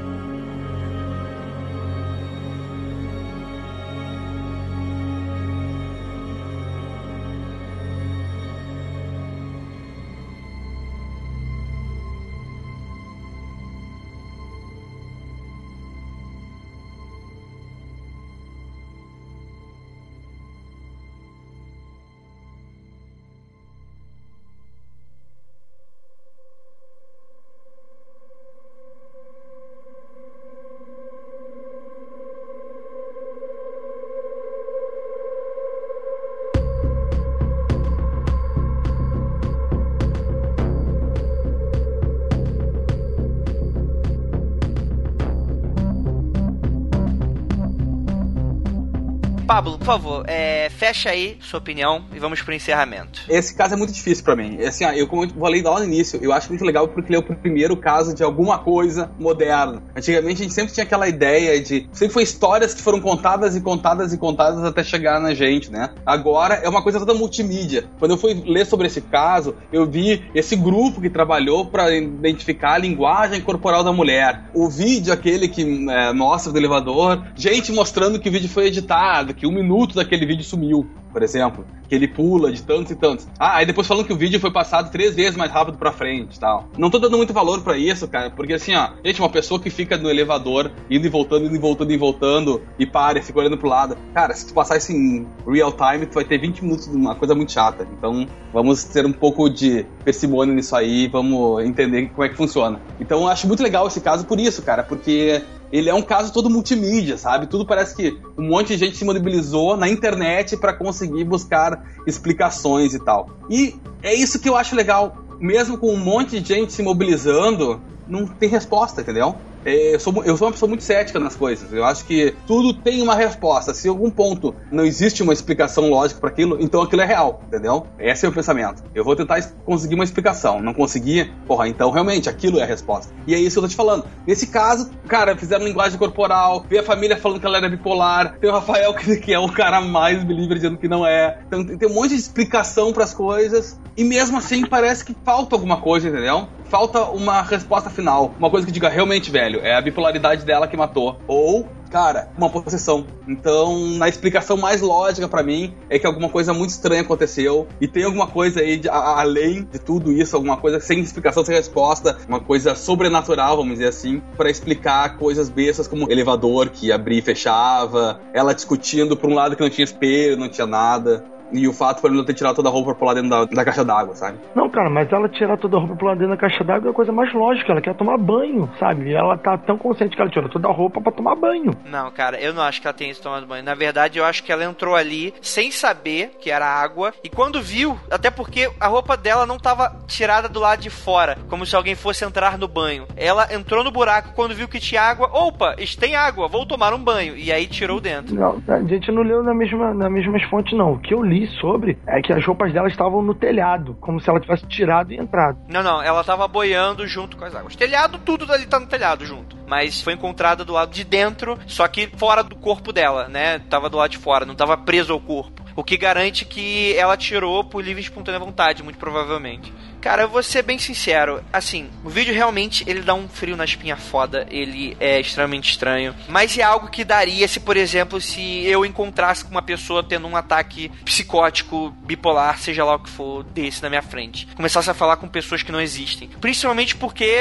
S1: Pablo, por favor, é, fecha aí sua opinião e vamos pro encerramento.
S3: Esse caso é muito difícil para mim. Assim, ó, eu como eu falei lá no início, eu acho muito legal porque ele é o primeiro caso de alguma coisa moderna. Antigamente a gente sempre tinha aquela ideia de sempre foi histórias que foram contadas e contadas e contadas até chegar na gente, né? Agora é uma coisa toda multimídia. Quando eu fui ler sobre esse caso, eu vi esse grupo que trabalhou para identificar a linguagem corporal da mulher. O vídeo aquele que é, mostra do elevador, gente mostrando que o vídeo foi editado, que um minuto daquele vídeo sumiu, por exemplo. Que ele pula de tantos e tantos. Ah, aí depois falando que o vídeo foi passado três vezes mais rápido pra frente tal. Não tô dando muito valor para isso, cara, porque assim, ó, gente, uma pessoa que fica no elevador, indo e voltando, indo e voltando, e voltando, e para fica olhando pro lado. Cara, se tu passar isso em real time, tu vai ter 20 minutos de uma coisa muito chata. Então, vamos ter um pouco de parcimônia nisso aí, vamos entender como é que funciona. Então, eu acho muito legal esse caso por isso, cara, porque ele é um caso todo multimídia, sabe? Tudo parece que um monte de gente se mobilizou na internet para conseguir buscar explicações e tal. E é isso que eu acho legal. Mesmo com um monte de gente se mobilizando, não tem resposta, entendeu? É, eu, sou, eu sou uma pessoa muito cética nas coisas. Eu acho que tudo tem uma resposta. Se em algum ponto não existe uma explicação lógica para aquilo, então aquilo é real, entendeu? Esse é o pensamento. Eu vou tentar conseguir uma explicação. Não conseguir, porra, então realmente aquilo é a resposta. E é isso que eu tô te falando. Nesse caso, cara, fizeram linguagem corporal, veio a família falando que ela era bipolar, tem o Rafael que é o cara mais believer dizendo que não é. Então tem um monte de explicação para as coisas e mesmo assim parece que falta alguma coisa, entendeu? Falta uma resposta final, uma coisa que diga realmente, velho, é a bipolaridade dela que matou. Ou cara, uma possessão. Então, na explicação mais lógica para mim é que alguma coisa muito estranha aconteceu e tem alguma coisa aí de, a, além de tudo isso, alguma coisa sem explicação, sem resposta, uma coisa sobrenatural, vamos dizer assim, para explicar coisas bestas como elevador que abria e fechava, ela discutindo por um lado que não tinha espelho, não tinha nada. E o fato por ele não ter tirado toda a roupa pra lá dentro da, da caixa d'água, sabe?
S2: Não, cara, mas ela tirar toda a roupa pra lá dentro da caixa d'água é a coisa mais lógica. Ela quer tomar banho, sabe? E ela tá tão consciente que ela tirou toda a roupa pra tomar banho.
S1: Não, cara, eu não acho que ela tenha isso tomado banho. Na verdade, eu acho que ela entrou ali sem saber que era água. E quando viu, até porque a roupa dela não tava tirada do lado de fora, como se alguém fosse entrar no banho. Ela entrou no buraco quando viu que tinha água. Opa, tem água, vou tomar um banho. E aí tirou dentro.
S2: Não, a gente não leu na mesma, nas mesmas fontes, não. O que eu li sobre é que as roupas dela estavam no telhado, como se ela tivesse tirado e entrado.
S1: Não, não, ela tava boiando junto com as águas. Telhado, tudo ali tá no telhado junto. Mas foi encontrada do lado de dentro, só que fora do corpo dela, né? Tava do lado de fora, não tava preso ao corpo. O que garante que ela tirou por livre e espontânea vontade, muito provavelmente. Cara, eu vou ser bem sincero. Assim, o vídeo realmente ele dá um frio na espinha foda. Ele é extremamente estranho. Mas é algo que daria se, por exemplo, se eu encontrasse com uma pessoa tendo um ataque psicótico, bipolar, seja lá o que for, desse na minha frente. Começasse a falar com pessoas que não existem. Principalmente porque,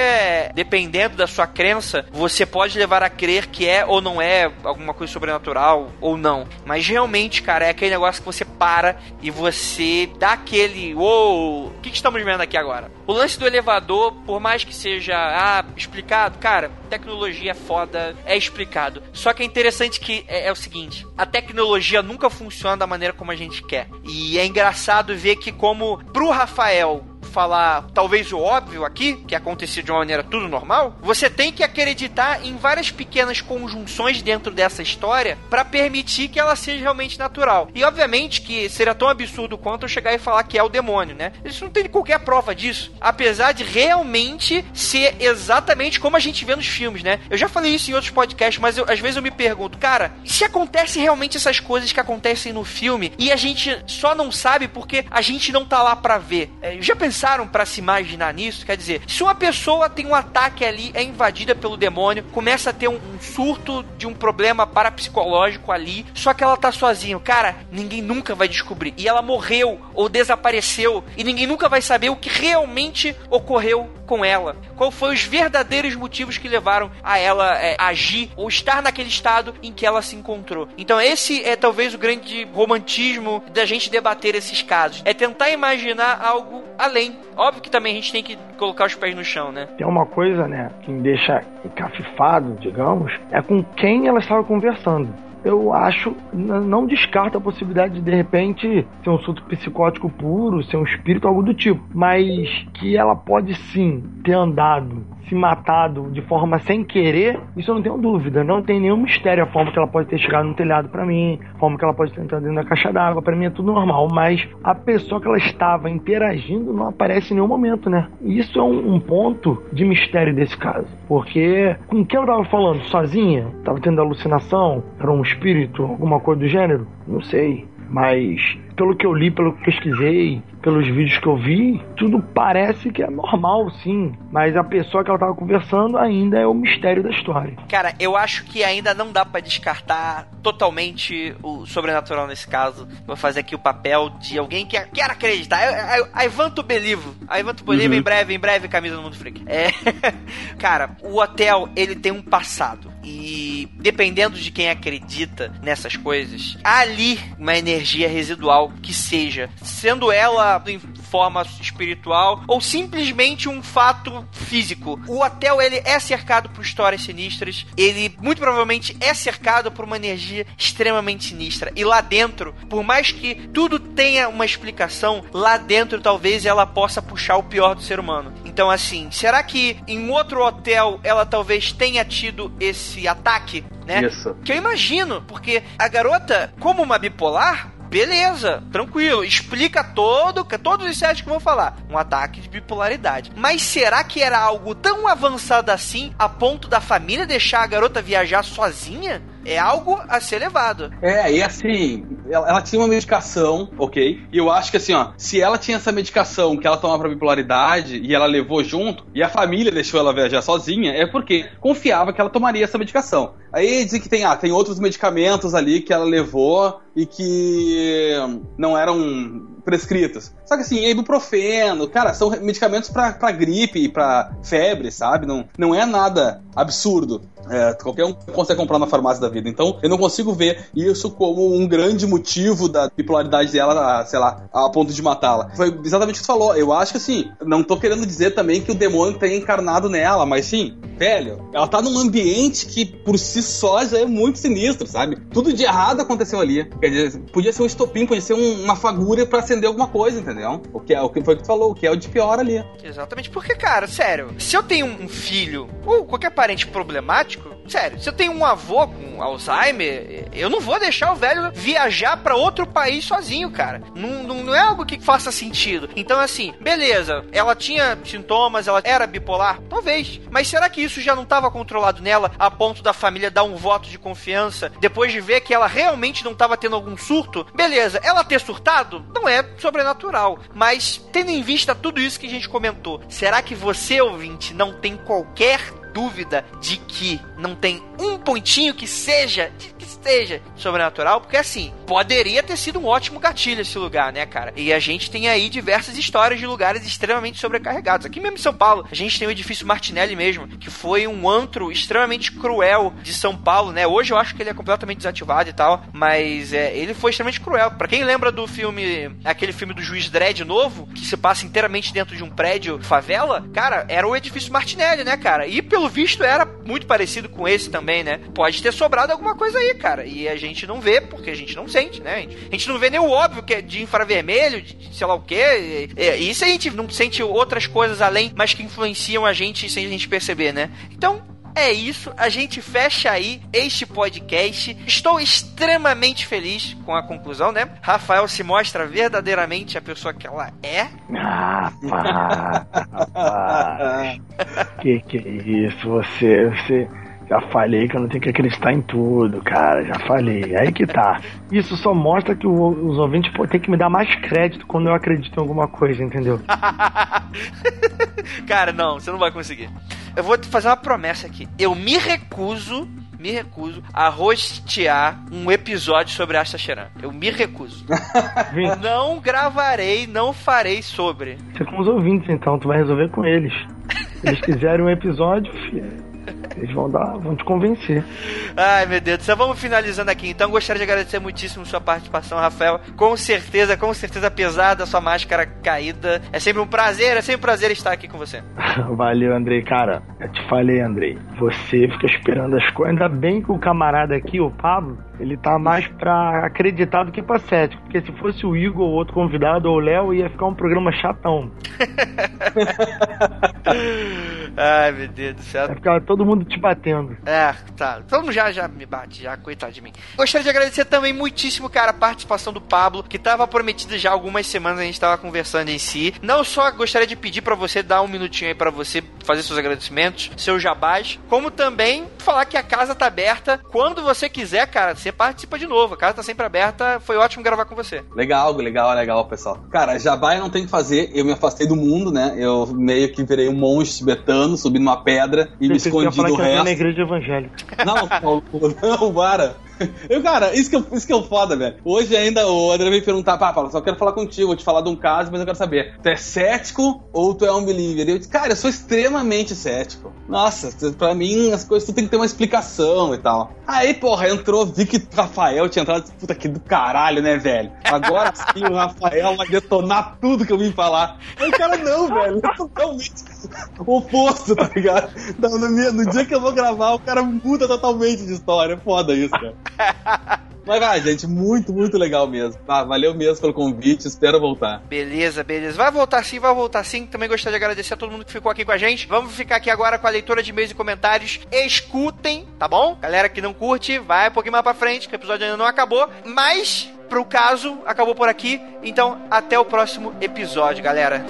S1: dependendo da sua crença, você pode levar a crer que é ou não é alguma coisa sobrenatural ou não. Mas realmente, cara, é aquele negócio que você para e você dá aquele. Uou! O que, que estamos vendo aqui agora? O lance do elevador, por mais que seja ah, explicado, cara, tecnologia é foda, é explicado. Só que é interessante que é, é o seguinte: a tecnologia nunca funciona da maneira como a gente quer. E é engraçado ver que, como pro Rafael falar talvez o óbvio aqui, que acontecia de uma maneira tudo normal, você tem que acreditar em várias pequenas conjunções dentro dessa história para permitir que ela seja realmente natural. E obviamente que seria tão absurdo quanto eu chegar e falar que é o demônio, né? Isso não tem qualquer prova disso, apesar de realmente ser exatamente como a gente vê nos filmes, né? Eu já falei isso em outros podcasts, mas eu, às vezes eu me pergunto, cara, se acontece realmente essas coisas que acontecem no filme e a gente só não sabe porque a gente não tá lá para ver. É, eu já pensei pensaram para se imaginar nisso? Quer dizer, se uma pessoa tem um ataque ali, é invadida pelo demônio, começa a ter um, um surto de um problema parapsicológico ali, só que ela tá sozinha. Cara, ninguém nunca vai descobrir. E ela morreu ou desapareceu e ninguém nunca vai saber o que realmente ocorreu com ela. Qual foi os verdadeiros motivos que levaram a ela é, agir ou estar naquele estado em que ela se encontrou. Então esse é talvez o grande romantismo da gente debater esses casos. É tentar imaginar algo além Óbvio que também a gente tem que colocar os pés no chão, né?
S2: Tem uma coisa, né, que me deixa encafifado, digamos, é com quem ela estava conversando eu acho, não descarto a possibilidade de de repente ser um surto psicótico puro, ser um espírito, algo do tipo, mas que ela pode sim ter andado se matado de forma sem querer, isso eu não tenho dúvida. Não tem nenhum mistério a forma que ela pode ter chegado no telhado para mim, a forma que ela pode ter entrado dentro da caixa d'água, para mim é tudo normal. Mas a pessoa que ela estava interagindo não aparece em nenhum momento, né? Isso é um, um ponto de mistério desse caso. Porque com quem eu tava falando? Sozinha? Tava tendo alucinação? Era um espírito? Alguma coisa do gênero? Não sei. Mas pelo que eu li, pelo que pesquisei, pelos vídeos que eu vi, tudo parece que é normal, sim. Mas a pessoa que ela tava conversando ainda é o mistério da história.
S1: Cara, eu acho que ainda não dá para descartar totalmente o sobrenatural nesse caso. Vou fazer aqui o papel de alguém que quer acreditar. I, I, I want to believe. I want to believe uhum. em breve, em breve, camisa do Mundo Freak. É. Cara, o hotel, ele tem um passado. E dependendo de quem acredita nessas coisas, há ali uma energia residual que seja, sendo ela em forma espiritual ou simplesmente um fato físico. O hotel ele é cercado por histórias sinistras, ele muito provavelmente é cercado por uma energia extremamente sinistra. E lá dentro, por mais que tudo tenha uma explicação, lá dentro talvez ela possa puxar o pior do ser humano. Então assim, será que em outro hotel ela talvez tenha tido esse ataque, né?
S3: Isso.
S1: Que eu imagino, porque a garota, como uma bipolar, beleza, tranquilo, explica todo, todos os sete que vão falar, um ataque de bipolaridade. Mas será que era algo tão avançado assim a ponto da família deixar a garota viajar sozinha? É algo a ser levado.
S3: É, e assim, ela, ela, tinha uma medicação, ok? E eu acho que assim, ó, se ela tinha essa medicação que ela tomava pra bipolaridade e ela levou junto, e a família deixou ela viajar sozinha, é porque confiava que ela tomaria essa medicação. Aí dizem que tem, ah, tem outros medicamentos ali que ela levou e que não eram prescritos. Só que assim, ibuprofeno, cara, são medicamentos para gripe para febre, sabe? Não, não é nada absurdo. É, qualquer um consegue comprar na farmácia da vida. Então, eu não consigo ver isso como um grande motivo da bipolaridade dela, sei lá, a ponto de matá-la. Foi exatamente o que você falou. Eu acho que assim, não tô querendo dizer também que o demônio tenha encarnado nela, mas sim, velho, ela tá num ambiente que por si só já é muito sinistro, sabe? Tudo de errado aconteceu ali. Quer dizer, podia ser um estopim, podia ser um, uma fagulha para acender alguma coisa, entendeu? O que, é, o que foi que tu falou, o que é o de pior ali.
S1: Exatamente, porque, cara, sério, se eu tenho um filho ou qualquer parente problemático, sério, se eu tenho um avô com Alzheimer, eu não vou deixar o velho viajar para outro país sozinho, cara. Não, não, não, é algo que faça sentido. Então, assim, beleza, ela tinha sintomas, ela era bipolar? Talvez. Mas será que isso já não estava controlado nela a ponto da família dar um voto de confiança depois de ver que ela realmente não estava tendo algum surto? Beleza, ela ter surtado não é sobrenatural. Mas, tendo em vista tudo isso que a gente comentou, será que você, ouvinte, não tem qualquer dúvida de que não tem um pontinho que seja, que esteja sobrenatural, porque assim, poderia ter sido um ótimo gatilho esse lugar, né, cara? E a gente tem aí diversas histórias de lugares extremamente sobrecarregados. Aqui mesmo em São Paulo, a gente tem o edifício Martinelli mesmo, que foi um antro extremamente cruel de São Paulo, né? Hoje eu acho que ele é completamente desativado e tal, mas é, ele foi extremamente cruel. Para quem lembra do filme, aquele filme do Juiz Dredd novo, que se passa inteiramente dentro de um prédio favela, cara, era o edifício Martinelli, né, cara? E pelo visto era muito parecido com esse também, né? Pode ter sobrado alguma coisa aí, cara. E a gente não vê, porque a gente não sente, né? A gente não vê nem o óbvio, que é de infravermelho, de sei lá o quê. E, se a gente não sente outras coisas além, mas que influenciam a gente sem a gente perceber, né? Então, é isso, a gente fecha aí este podcast. Estou extremamente feliz com a conclusão, né? Rafael se mostra verdadeiramente a pessoa que ela é.
S2: Ah, rapaz. que que é isso? Você, você já falei que eu não tenho que acreditar em tudo, cara. Já falei. Aí que tá. Isso só mostra que o, os ouvintes pô, tem que me dar mais crédito quando eu acredito em alguma coisa, entendeu?
S1: cara, não, você não vai conseguir. Eu vou te fazer uma promessa aqui. Eu me recuso me recuso a rostear um episódio sobre Asta Cheran. Eu me recuso. não gravarei, não farei sobre.
S2: Você é com os ouvintes, então, tu vai resolver com eles. Eles quiserem um episódio, filho. Eles vão dar, vão te convencer.
S1: Ai, meu Deus do céu. Vamos finalizando aqui. Então, gostaria de agradecer muitíssimo sua participação, Rafael. Com certeza, com certeza, apesar da sua máscara caída, é sempre um prazer, é sempre um prazer estar aqui com você.
S2: Valeu, Andrei. Cara, eu te falei, Andrei. Você fica esperando as coisas. Ainda bem que o camarada aqui, o Pablo, ele tá mais pra acreditar do que pra cético. Porque se fosse o Igor ou outro convidado ou o Léo, ia ficar um programa chatão.
S1: Ai, meu Deus do céu.
S2: Vai ficar todo mundo te batendo.
S1: É, tá. Todo mundo já, já me bate, já, coitado de mim. Gostaria de agradecer também muitíssimo, cara, a participação do Pablo, que tava prometida já há algumas semanas, a gente tava conversando em si. Não só gostaria de pedir para você dar um minutinho aí para você fazer seus agradecimentos, seus jabás, como também falar que a casa tá aberta. Quando você quiser, cara, você participa de novo. A casa tá sempre aberta. Foi ótimo gravar com você.
S3: Legal, legal, legal, pessoal. Cara, jabá eu não tenho que fazer. Eu me afastei do mundo, né? Eu meio que virei um monge tibetano, subi numa pedra e me escondi do resto.
S2: na igreja evangélica.
S3: Não, Paulo, não, para. Eu, cara, isso que, eu, isso que é foda, velho. Hoje ainda o André me perguntar, pá, Paulo, só quero falar contigo, vou te falar de um caso, mas eu quero saber, tu é cético ou tu é um believer? Eu disse, cara, eu sou extremamente cético. Nossa, pra mim as coisas tu tem que ter uma explicação e tal. Aí, porra, entrou, vi que o Rafael tinha entrado, puta que do caralho, né, velho? Agora sim o Rafael vai detonar tudo que eu vim falar. Aí o cara, não, velho, é totalmente oposto, tá ligado? No, no, no dia que eu vou gravar, o cara muda totalmente de história. É foda isso, cara. Mas vai, gente, muito, muito legal mesmo. Ah, valeu mesmo pelo convite, espero voltar.
S1: Beleza, beleza. Vai voltar sim, vai voltar sim. Também gostaria de agradecer a todo mundo que ficou aqui com a gente. Vamos ficar aqui agora com a leitura de e-mails e comentários. Escutem, tá bom? Galera que não curte, vai um pouquinho mais pra frente, que o episódio ainda não acabou. Mas, pro caso, acabou por aqui. Então, até o próximo episódio, galera.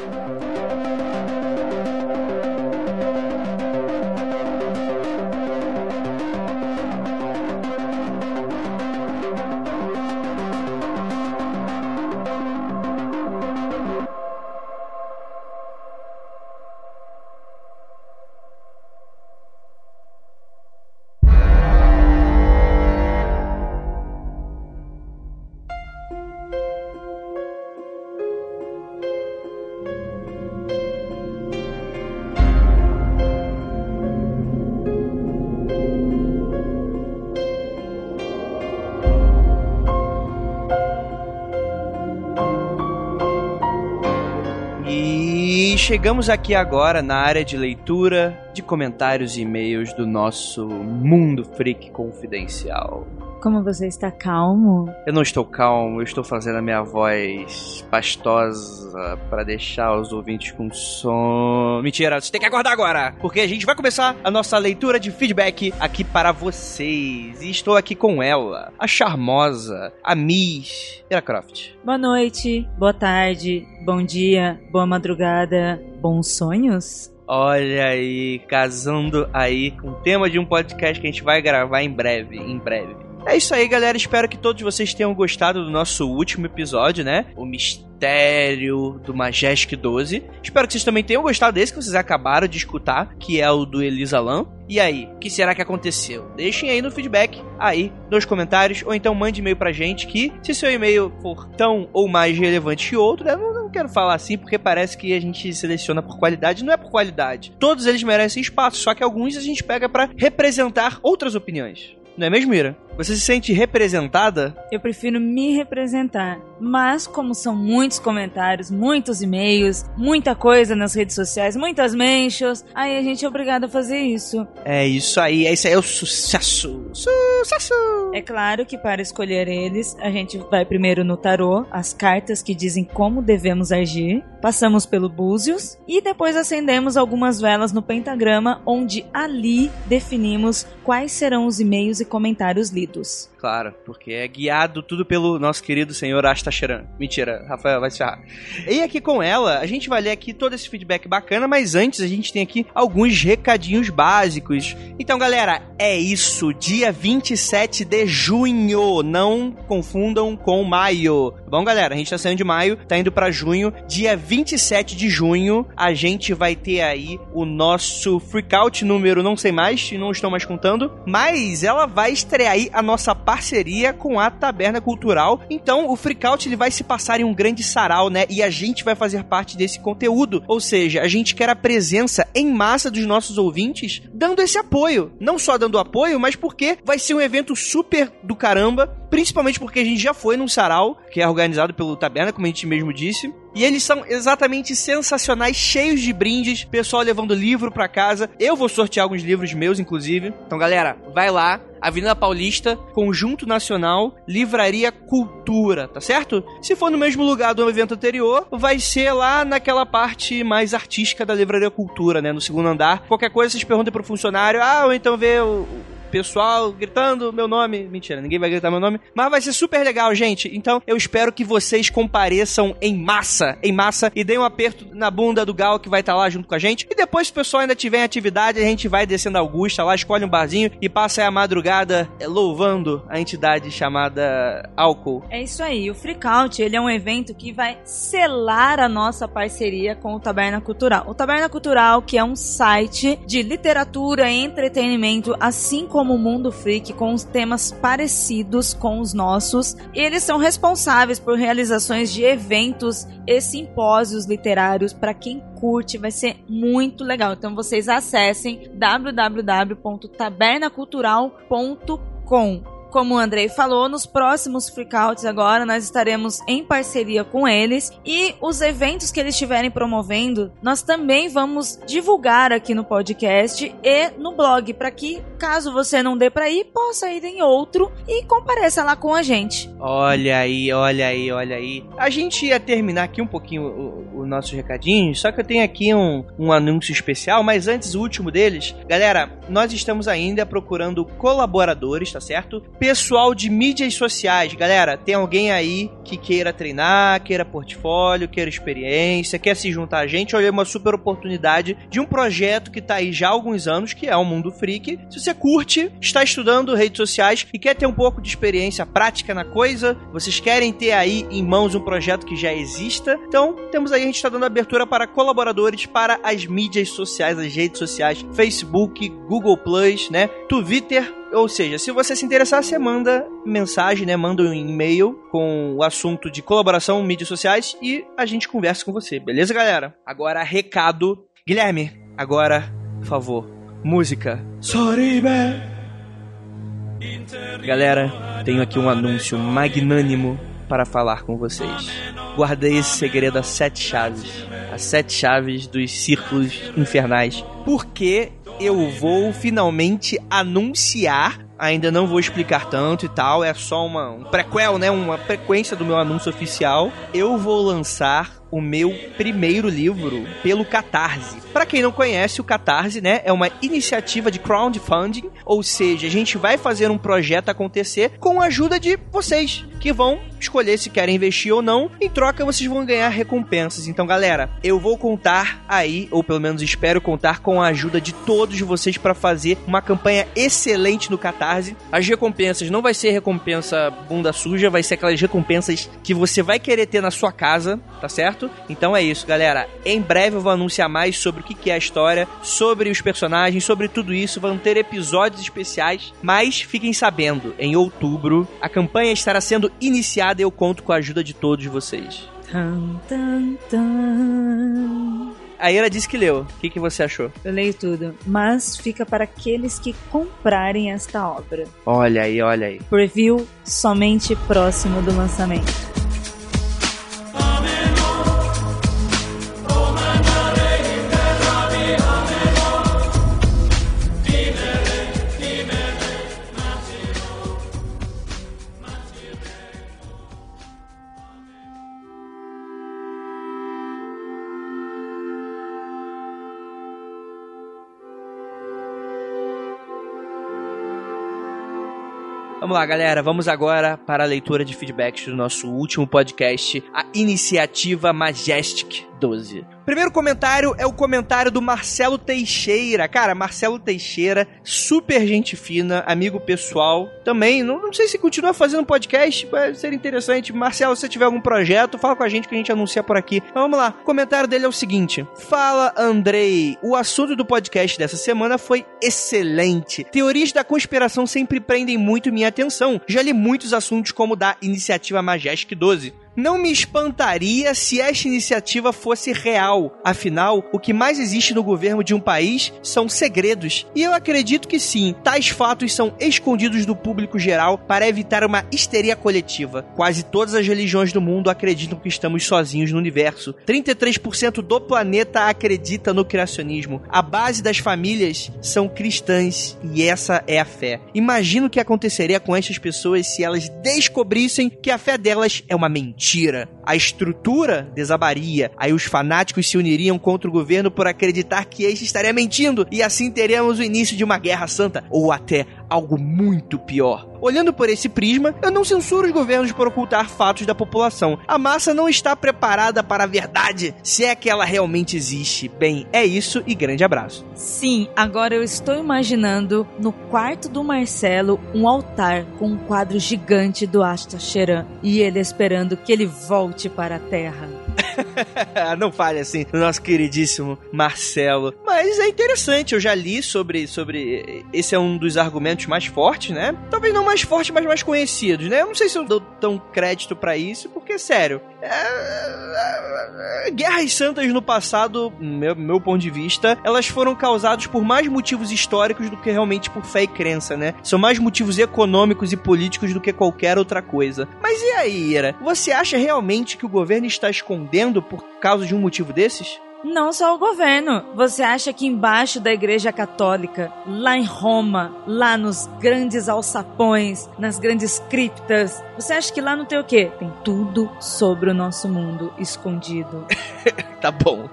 S1: Chegamos aqui agora na área de leitura de comentários e e-mails do nosso Mundo Freak Confidencial.
S4: Como você está calmo?
S1: Eu não estou calmo, eu estou fazendo a minha voz pastosa para deixar os ouvintes com sono. Mentira, você tem que acordar agora, porque a gente vai começar a nossa leitura de feedback aqui para vocês. E estou aqui com ela, a charmosa, a Miss Croft.
S4: Boa noite, boa tarde, bom dia, boa madrugada, bons sonhos?
S1: Olha aí, casando aí com o tema de um podcast que a gente vai gravar em breve, em breve. É isso aí, galera. Espero que todos vocês tenham gostado do nosso último episódio, né? O mistério do Majestic 12. Espero que vocês também tenham gostado desse que vocês acabaram de escutar, que é o do Elisa Lam. E aí, o que será que aconteceu? Deixem aí no feedback, aí, nos comentários, ou então mande e-mail pra gente que, se seu e-mail for tão ou mais relevante que outro, eu não, não quero falar assim porque parece que a gente seleciona por qualidade. Não é por qualidade. Todos eles merecem espaço, só que alguns a gente pega para representar outras opiniões. Não é mesmo, Ira? Você se sente representada?
S4: Eu prefiro me representar. Mas, como são muitos comentários, muitos e-mails, muita coisa nas redes sociais, muitas mentions, aí a gente é obrigado a fazer isso.
S1: É isso aí, é isso aí, é o sucesso. Sucesso!
S4: É claro que para escolher eles, a gente vai primeiro no tarô, as cartas que dizem como devemos agir, passamos pelo búzios e depois acendemos algumas velas no pentagrama, onde ali definimos quais serão os e-mails e comentários lidos ouvidos.
S1: Claro, porque é guiado tudo pelo nosso querido senhor Astacheran. Mentira, Rafael, vai se ferrar. E aqui com ela, a gente vai ler aqui todo esse feedback bacana, mas antes a gente tem aqui alguns recadinhos básicos. Então, galera, é isso. Dia 27 de junho. Não confundam com maio. Tá bom, galera? A gente tá saindo de maio, tá indo para junho. Dia 27 de junho, a gente vai ter aí o nosso Freakout número, não sei mais, não estou mais contando, mas ela vai estrear aí a nossa parceria com a Taberna Cultural. Então, o Freakout ele vai se passar em um grande sarau, né? E a gente vai fazer parte desse conteúdo. Ou seja, a gente quer a presença em massa dos nossos ouvintes dando esse apoio. Não só dando apoio, mas porque vai ser um evento super do caramba. Principalmente porque a gente já foi num sarau, que é organizado pelo Taberna, como a gente mesmo disse. E eles são exatamente sensacionais, cheios de brindes, pessoal levando livro para casa. Eu vou sortear alguns livros meus, inclusive. Então, galera, vai lá, Avenida Paulista, Conjunto Nacional, Livraria Cultura, tá certo? Se for no mesmo lugar do evento anterior, vai ser lá naquela parte mais artística da Livraria Cultura, né? No segundo andar. Qualquer coisa, vocês perguntam pro funcionário, ah, ou então vê o pessoal gritando meu nome. Mentira, ninguém vai gritar meu nome. Mas vai ser super legal, gente. Então eu espero que vocês compareçam em massa, em massa, e deem um aperto na bunda do Gal que vai estar tá lá junto com a gente. E depois, se o pessoal ainda tiver em atividade, a gente vai descendo a Augusta lá, escolhe um barzinho e passa aí a madrugada eh, louvando a entidade chamada Álcool.
S4: É isso aí. O Freakout, ele é um evento que vai selar a nossa parceria com o Taberna Cultural. O Taberna Cultural, que é um site de literatura e entretenimento, assim como como o Mundo Freak com os temas parecidos com os nossos. E eles são responsáveis por realizações de eventos e simpósios literários para quem curte, vai ser muito legal. Então vocês acessem www.tabernacultural.com como o Andrei falou, nos próximos freakouts agora nós estaremos em parceria com eles e os eventos que eles estiverem promovendo, nós também vamos divulgar aqui no podcast e no blog para que, caso você não dê para ir, possa ir em outro e compareça lá com a gente.
S1: Olha aí, olha aí, olha aí. A gente ia terminar aqui um pouquinho o, o nosso recadinho, só que eu tenho aqui um, um anúncio especial, mas antes o último deles, galera, nós estamos ainda procurando colaboradores, tá certo? Pessoal de mídias sociais, galera, tem alguém aí que queira treinar, queira portfólio, queira experiência, quer se juntar a gente, olha uma super oportunidade de um projeto que tá aí já há alguns anos, que é o Mundo Freak. Se você curte, está estudando redes sociais e quer ter um pouco de experiência prática na coisa, vocês querem ter aí em mãos um projeto que já exista, então temos aí, a gente está dando abertura para colaboradores para as mídias sociais, as redes sociais, Facebook, Google Plus, né, Twitter, ou seja, se você se interessar, você manda mensagem, né? Manda um e-mail com o assunto de colaboração, mídias sociais e a gente conversa com você, beleza, galera? Agora, recado. Guilherme, agora, por favor, música. Sorry, Galera, tenho aqui um anúncio magnânimo para falar com vocês. Guardei esse segredo a sete chaves. As sete chaves dos círculos infernais. Porque eu vou finalmente anunciar ainda não vou explicar tanto e tal, é só uma um prequel, né, uma frequência do meu anúncio oficial. Eu vou lançar o meu primeiro livro pelo Catarse. Para quem não conhece, o Catarse, né, é uma iniciativa de crowdfunding, ou seja, a gente vai fazer um projeto acontecer com a ajuda de vocês, que vão escolher se querem investir ou não. Em troca, vocês vão ganhar recompensas. Então, galera, eu vou contar aí, ou pelo menos espero contar com a ajuda de todos vocês para fazer uma campanha excelente no Catarse. As recompensas não vai ser recompensa bunda suja, vai ser aquelas recompensas que você vai querer ter na sua casa, tá certo? Então é isso, galera. Em breve eu vou anunciar mais sobre o que é a história, sobre os personagens, sobre tudo isso. Vão ter episódios especiais, mas fiquem sabendo, em outubro a campanha estará sendo iniciada e eu conto com a ajuda de todos vocês.
S4: Tum, tum, tum.
S1: A Ira disse que leu. O que, que você achou?
S4: Eu leio tudo, mas fica para aqueles que comprarem esta obra.
S1: Olha aí, olha aí.
S4: Preview somente próximo do lançamento.
S1: Vamos lá, galera. Vamos agora para a leitura de feedbacks do nosso último podcast, a Iniciativa Majestic 12. Primeiro comentário é o comentário do Marcelo Teixeira. Cara, Marcelo Teixeira, super gente fina, amigo pessoal. Também, não, não sei se continua fazendo podcast, vai ser interessante. Marcelo, se tiver algum projeto, fala com a gente que a gente anuncia por aqui. Mas vamos lá, o comentário dele é o seguinte: Fala, Andrei. O assunto do podcast dessa semana foi excelente. Teorias da conspiração sempre prendem muito minha atenção. Já li muitos assuntos como da Iniciativa Majestic 12. Não me espantaria se esta iniciativa fosse real. Afinal, o que mais existe no governo de um país são segredos. E eu acredito que sim, tais fatos são escondidos do público geral para evitar uma histeria coletiva. Quase todas as religiões do mundo acreditam que estamos sozinhos no universo. 33% do planeta acredita no criacionismo. A base das famílias são cristãs e essa é a fé. Imagino o que aconteceria com essas pessoas se elas descobrissem que a fé delas é uma mentira mentira. A estrutura desabaria. Aí os fanáticos se uniriam contra o governo por acreditar que este estaria mentindo. E assim teremos o início de uma guerra santa. Ou até algo muito pior. Olhando por esse prisma, eu não censuro os governos por ocultar fatos da população. A massa não está preparada para a verdade, se é que ela realmente existe. Bem, é isso e grande abraço.
S4: Sim, agora eu estou imaginando no quarto do Marcelo um altar com um quadro gigante do Asta Sheran e ele esperando que ele volte para a Terra.
S1: não fale assim do nosso queridíssimo Marcelo. Mas é interessante, eu já li sobre, sobre. Esse é um dos argumentos mais fortes, né? Talvez não mais fortes, mas mais conhecidos, né? Eu não sei se eu dou tão crédito para isso, porque, sério, é, é, é, guerras santas no passado, meu, meu ponto de vista, elas foram causadas por mais motivos históricos do que realmente por fé e crença, né? São mais motivos econômicos e políticos do que qualquer outra coisa. Mas e aí, Ira? Você acha realmente que o governo está escondendo por causa de um motivo desses?
S4: Não só o governo. Você acha que embaixo da Igreja Católica, lá em Roma, lá nos grandes alçapões, nas grandes criptas, você acha que lá não tem o quê? Tem tudo sobre o nosso mundo escondido.
S1: tá bom.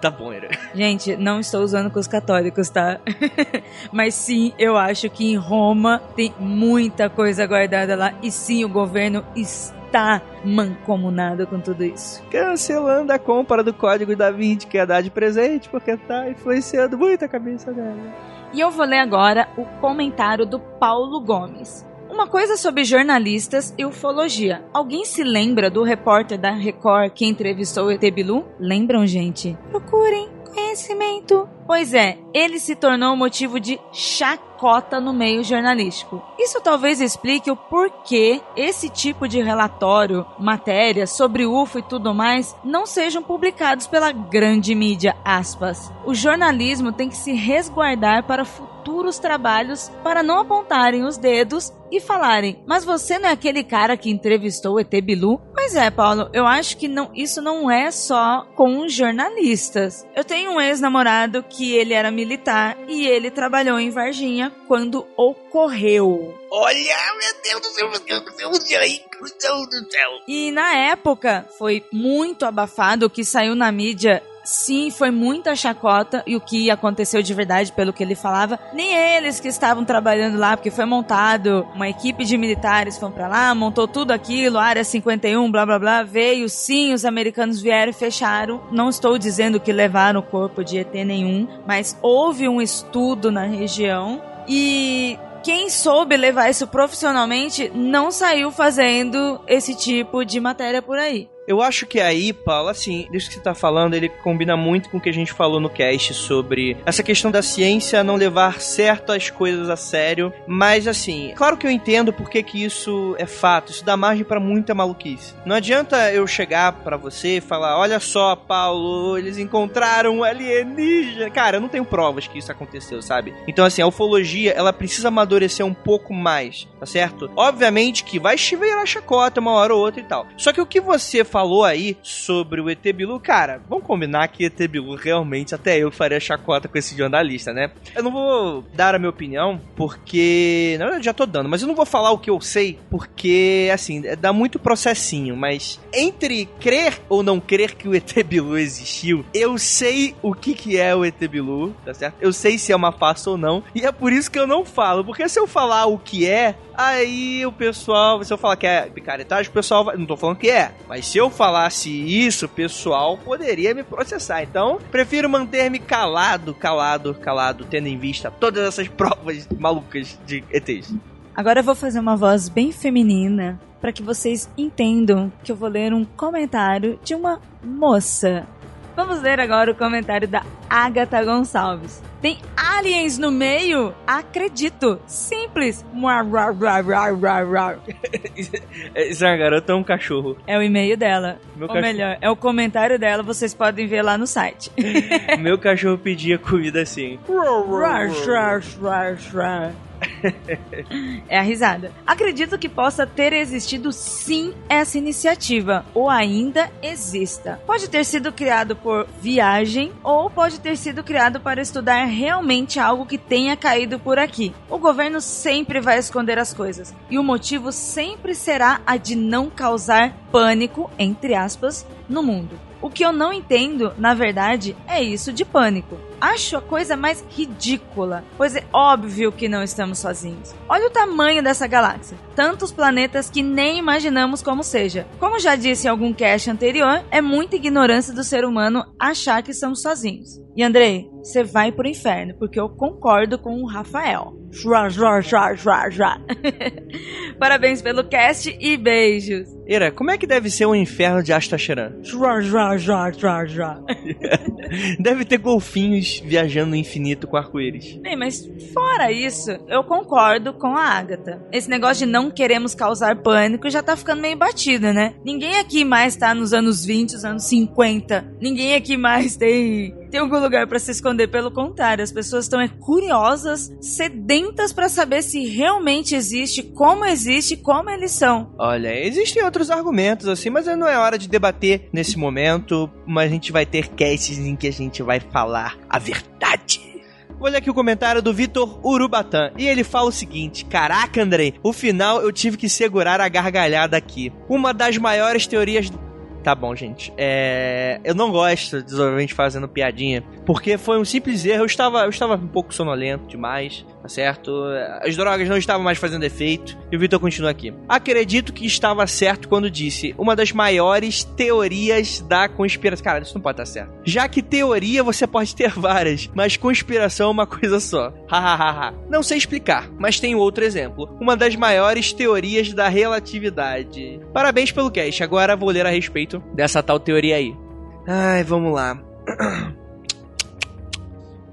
S1: Tá bom, Era.
S4: Gente, não estou usando com os católicos, tá? Mas sim, eu acho que em Roma tem muita coisa guardada lá. E sim, o governo está tá mancomunado com tudo isso.
S1: Cancelando a compra do código da Vinci que ia dar de presente, porque tá influenciando muito a cabeça dela.
S4: E eu vou ler agora o comentário do Paulo Gomes. Uma coisa sobre jornalistas e ufologia. Alguém se lembra do repórter da Record que entrevistou o ET Bilu? Lembram, gente? Procurem conhecimento. Pois é, ele se tornou motivo de chacota no meio jornalístico. Isso talvez explique o porquê esse tipo de relatório, matérias sobre UFO e tudo mais não sejam publicados pela grande mídia, aspas. O jornalismo tem que se resguardar para futuros trabalhos para não apontarem os dedos e falarem: "Mas você não é aquele cara que entrevistou o ET Bilu?" Pois é, Paulo, eu acho que não, isso não é só com jornalistas. Eu tenho um ex-namorado que ele era militar e ele trabalhou em Varginha quando ocorreu.
S5: Olha, meu Deus do céu, meu Deus do céu, meu Deus do céu.
S4: E na época foi muito abafado o que saiu na mídia sim, foi muita chacota e o que aconteceu de verdade, pelo que ele falava, nem eles que estavam trabalhando lá, porque foi montado uma equipe de militares foram para lá, montou tudo aquilo, área 51, blá blá blá, veio sim, os americanos vieram e fecharam. Não estou dizendo que levaram o corpo de ET nenhum, mas houve um estudo na região e quem soube levar isso profissionalmente não saiu fazendo esse tipo de matéria por aí.
S1: Eu acho que aí, Paulo, assim, disso que você tá falando, ele combina muito com o que a gente falou no cast sobre essa questão da ciência não levar certas coisas a sério. Mas, assim, claro que eu entendo porque que isso é fato. Isso dá margem para muita maluquice. Não adianta eu chegar para você e falar: olha só, Paulo, eles encontraram um alienígena. Cara, eu não tenho provas que isso aconteceu, sabe? Então, assim, a ufologia, ela precisa amadurecer um pouco mais, tá certo? Obviamente que vai virar chacota uma hora ou outra e tal. Só que o que você falou aí sobre o ET Bilu, cara, vamos combinar que ET Bilu realmente até eu faria chacota com esse jornalista, né? Eu não vou dar a minha opinião, porque. Na verdade, já tô dando, mas eu não vou falar o que eu sei, porque, assim, dá muito processinho, mas entre crer ou não crer que o ET Bilu existiu, eu sei o que, que é o ET Bilu, tá certo? Eu sei se é uma farsa ou não, e é por isso que eu não falo, porque se eu falar o que é, aí o pessoal, se eu falar que é picaretagem, o pessoal vai. Não tô falando que é, mas se eu falasse isso, o pessoal poderia me processar. Então, prefiro manter-me calado, calado, calado, tendo em vista todas essas provas malucas de ETs.
S4: Agora eu vou fazer uma voz bem feminina para que vocês entendam que eu vou ler um comentário de uma moça. Vamos ler agora o comentário da Agatha Gonçalves. Tem aliens no meio? Acredito. Simples.
S1: Isso é uma garota ou um cachorro?
S4: É o e-mail dela.
S1: Meu
S4: Ou
S1: cachorro.
S4: melhor, é o comentário dela, vocês podem ver lá no site.
S1: Meu cachorro pedia comida assim.
S4: É a risada. Acredito que possa ter existido sim essa iniciativa, ou ainda exista. Pode ter sido criado por viagem, ou pode ter sido criado para estudar realmente algo que tenha caído por aqui. O governo sempre vai esconder as coisas, e o motivo sempre será a de não causar pânico, entre aspas, no mundo. O que eu não entendo, na verdade, é isso de pânico. Acho a coisa mais ridícula, pois é óbvio que não estamos sozinhos. Olha o tamanho dessa galáxia. Tantos planetas que nem imaginamos como seja. Como já disse em algum cast anterior, é muita ignorância do ser humano achar que estamos sozinhos. E Andrei, você vai pro inferno, porque eu concordo com o Rafael. Jua, jua, jua, jua, jua. Parabéns pelo cast e beijos.
S1: Ira, como é que deve ser o inferno de Astacheran?
S4: Jua, jua, jua, jua, jua.
S1: Deve ter golfinhos viajando no infinito com arco-íris.
S4: Bem, mas fora isso, eu concordo com a Agatha. Esse negócio de não queremos causar pânico já tá ficando meio batido, né? Ninguém aqui mais tá nos anos 20, os anos 50. Ninguém aqui mais tem tem algum lugar pra se esconder, pelo contrário, as pessoas estão é, curiosas, sedentas pra saber se realmente existe, como existe, como eles são.
S1: Olha, existem outros argumentos assim, mas não é hora de debater nesse momento, mas a gente vai ter casts em que a gente vai falar a verdade. Ler aqui o comentário do Vitor Urubatã. E ele fala o seguinte: Caraca, Andrei, o final eu tive que segurar a gargalhada aqui. Uma das maiores teorias. Tá bom, gente. É... Eu não gosto de fazendo piadinha, porque foi um simples erro. Eu estava, eu estava um pouco sonolento demais, tá certo? As drogas não estavam mais fazendo efeito. E o Vitor continua aqui. Acredito que estava certo quando disse uma das maiores teorias da conspiração. Cara, isso não pode estar certo. Já que teoria você pode ter várias, mas conspiração é uma coisa só. Hahaha. não sei explicar, mas tem outro exemplo. Uma das maiores teorias da relatividade. Parabéns pelo cast. Agora vou ler a respeito dessa tal teoria aí. Ai, vamos lá.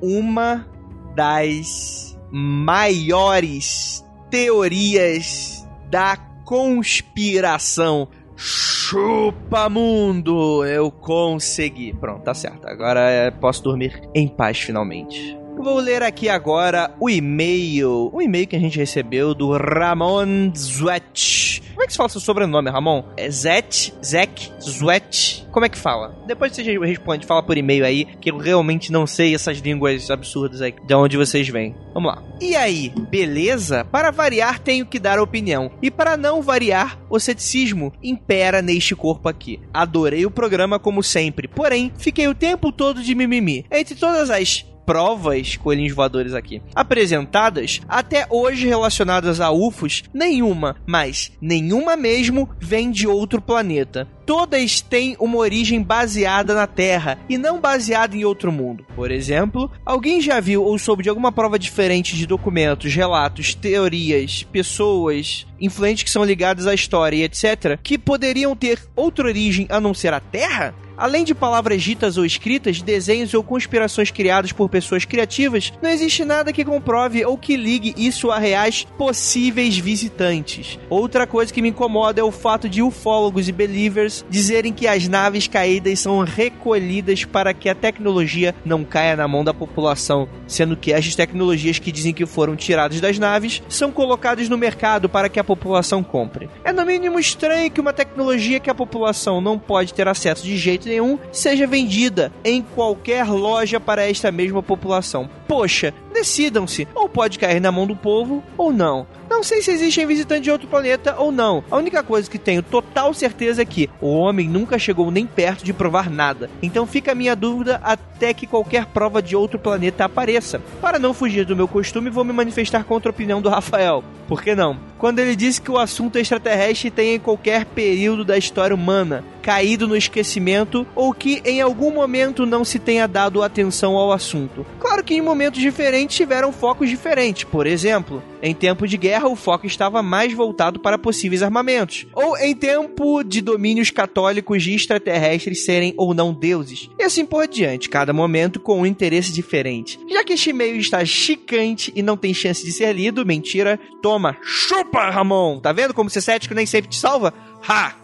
S1: Uma das maiores teorias da conspiração. Chupa mundo! Eu consegui. Pronto, tá certo. Agora é, posso dormir em paz finalmente. Vou ler aqui agora o e-mail. O e-mail que a gente recebeu do Ramon Zwetch. Como é que se fala seu sobrenome, Ramon? É Zet? Zek? Zwetch? Como é que fala? Depois você responde, fala por e-mail aí, que eu realmente não sei essas línguas absurdas aí, de onde vocês vêm. Vamos lá. E aí, beleza? Para variar, tenho que dar opinião. E para não variar, o ceticismo impera neste corpo aqui. Adorei o programa como sempre, porém, fiquei o tempo todo de mimimi. Entre todas as provas, coelhinhos voadores aqui, apresentadas, até hoje relacionadas a UFOs, nenhuma, mas nenhuma mesmo vem de outro planeta. Todas têm uma origem baseada na Terra e não baseada em outro mundo. Por exemplo, alguém já viu ou soube de alguma prova diferente de documentos, relatos, teorias, pessoas, influentes que são ligadas à história e etc., que poderiam ter outra origem a não ser a Terra? Além de palavras ditas ou escritas, desenhos ou conspirações criadas por pessoas criativas, não existe nada que comprove ou que ligue isso a reais possíveis visitantes. Outra coisa que me incomoda é o fato de ufólogos e believers dizerem que as naves caídas são recolhidas para que a tecnologia não caia na mão da população, sendo que as tecnologias que dizem que foram tiradas das naves são colocadas no mercado para que a população compre. É no mínimo estranho que uma tecnologia que a população não pode ter acesso de jeito nenhum seja vendida em qualquer loja para esta mesma população. Poxa, decidam-se, ou pode cair na mão do povo ou não. Não sei se existem visitantes de outro planeta ou não. A única coisa que tenho total certeza é que o homem nunca chegou nem perto de provar nada. Então fica a minha dúvida até que qualquer prova de outro planeta apareça. Para não fugir do meu costume, vou me manifestar contra a opinião do Rafael. Por que não? Quando ele disse que o assunto extraterrestre tem em qualquer período da história humana caído no esquecimento ou que em algum momento não se tenha dado atenção ao assunto. Claro que em momentos diferentes tiveram focos diferentes. Por exemplo, em tempo de guerra o foco estava mais voltado para possíveis armamentos, ou em tempo de domínios católicos de extraterrestres serem ou não deuses. E assim por diante, cada momento com um interesse diferente. Já que este e-mail está chicante e não tem chance de ser lido, mentira, toma, chupa, Ramon! Tá vendo como ser cético nem sempre te salva? Ha!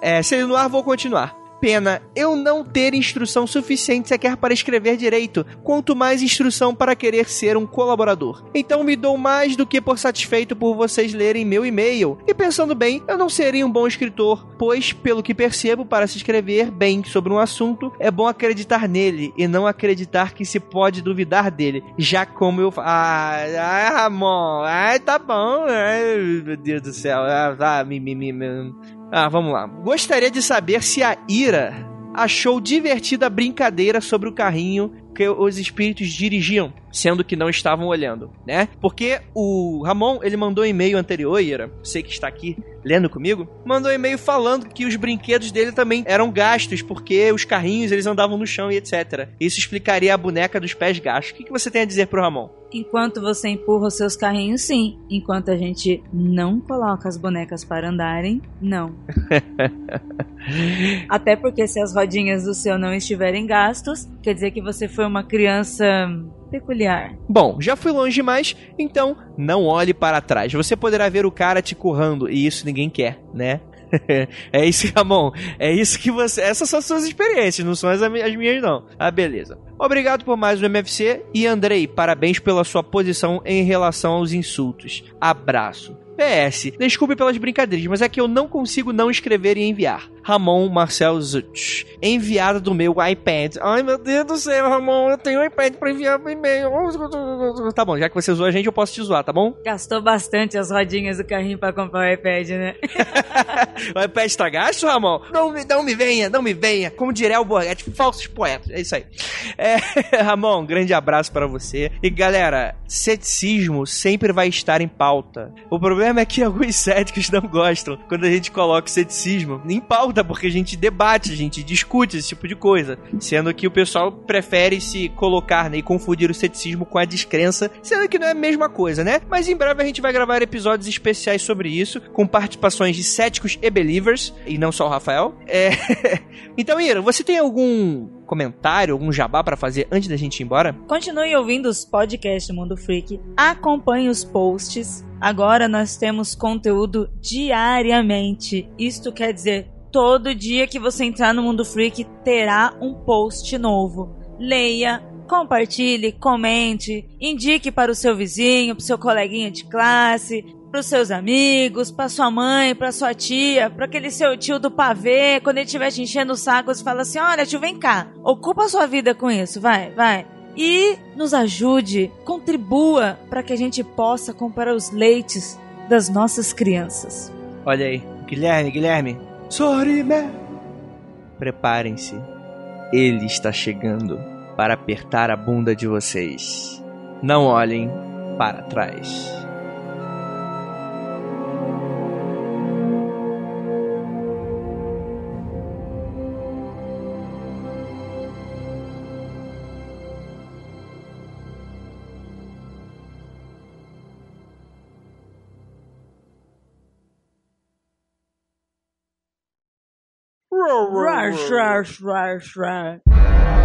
S1: É, sendo no ar, vou continuar. Pena eu não ter instrução suficiente sequer para escrever direito, quanto mais instrução para querer ser um colaborador. Então me dou mais do que por satisfeito por vocês lerem meu e-mail. E pensando bem, eu não seria um bom escritor, pois, pelo que percebo, para se escrever bem sobre um assunto, é bom acreditar nele e não acreditar que se pode duvidar dele. Já como eu. Ah, ah Ramon, ah, tá bom. Meu Deus do céu. Ah, ah, me, me. Ah, vamos lá. Gostaria de saber se a Ira achou divertida a brincadeira sobre o carrinho que os espíritos dirigiam, sendo que não estavam olhando, né? Porque o Ramon, ele mandou um e-mail anterior, Ira, sei que está aqui lendo comigo, mandou um e-mail falando que os brinquedos dele também eram gastos, porque os carrinhos eles andavam no chão e etc. Isso explicaria a boneca dos pés gastos. O que, que você tem a dizer pro Ramon?
S4: Enquanto você empurra os seus carrinhos, sim. Enquanto a gente não coloca as bonecas para andarem, não. Até porque se as rodinhas do seu não estiverem gastos, quer dizer que você foi uma criança peculiar.
S1: Bom, já fui longe demais, então não olhe para trás. Você poderá ver o cara te currando e isso ninguém quer, né? é isso, Ramon. É isso que você. Essas são as suas experiências, não são as, as minhas, não. Ah, beleza. Obrigado por mais um MFC e Andrei, parabéns pela sua posição em relação aos insultos. Abraço. PS, desculpe pelas brincadeiras, mas é que eu não consigo não escrever e enviar. Ramon Marcel Zutz. Enviado do meu iPad. Ai, meu Deus do céu, Ramon, eu tenho um iPad pra enviar pro e-mail. Tá bom, já que você zoou a gente, eu posso te zoar, tá bom?
S4: Gastou bastante as rodinhas do carrinho pra comprar o iPad, né?
S1: o iPad tá gasto, Ramon? Não, não me venha, não me venha. Como diria o Borghetti, falsos poetas. É isso aí. É, Ramon, grande abraço para você. E galera, ceticismo sempre vai estar em pauta. O problema é que alguns céticos não gostam quando a gente coloca o ceticismo em pauta porque a gente debate, a gente discute esse tipo de coisa. Sendo que o pessoal prefere se colocar né, e confundir o ceticismo com a descrença, sendo que não é a mesma coisa, né? Mas em breve a gente vai gravar episódios especiais sobre isso, com participações de céticos e believers, e não só o Rafael. É... então, Ira, você tem algum comentário, algum jabá para fazer antes da gente ir embora?
S4: Continue ouvindo os podcasts do Mundo Freak, acompanhe os posts. Agora nós temos conteúdo diariamente. Isto quer dizer todo dia que você entrar no Mundo Freak terá um post novo. Leia, compartilhe, comente, indique para o seu vizinho, para o seu coleguinha de classe, para os seus amigos, para sua mãe, para sua tia, para aquele seu tio do pavê, quando ele estiver te enchendo o saco, você fala assim: olha, tio, vem cá, ocupa a sua vida com isso, vai, vai. E nos ajude, contribua para que a gente possa comprar os leites das nossas crianças.
S1: Olha aí, Guilherme, Guilherme. Sorime! Preparem-se. Ele está chegando para apertar a bunda de vocês. Não olhem para trás.
S4: Shrek, Shrek, Shrek.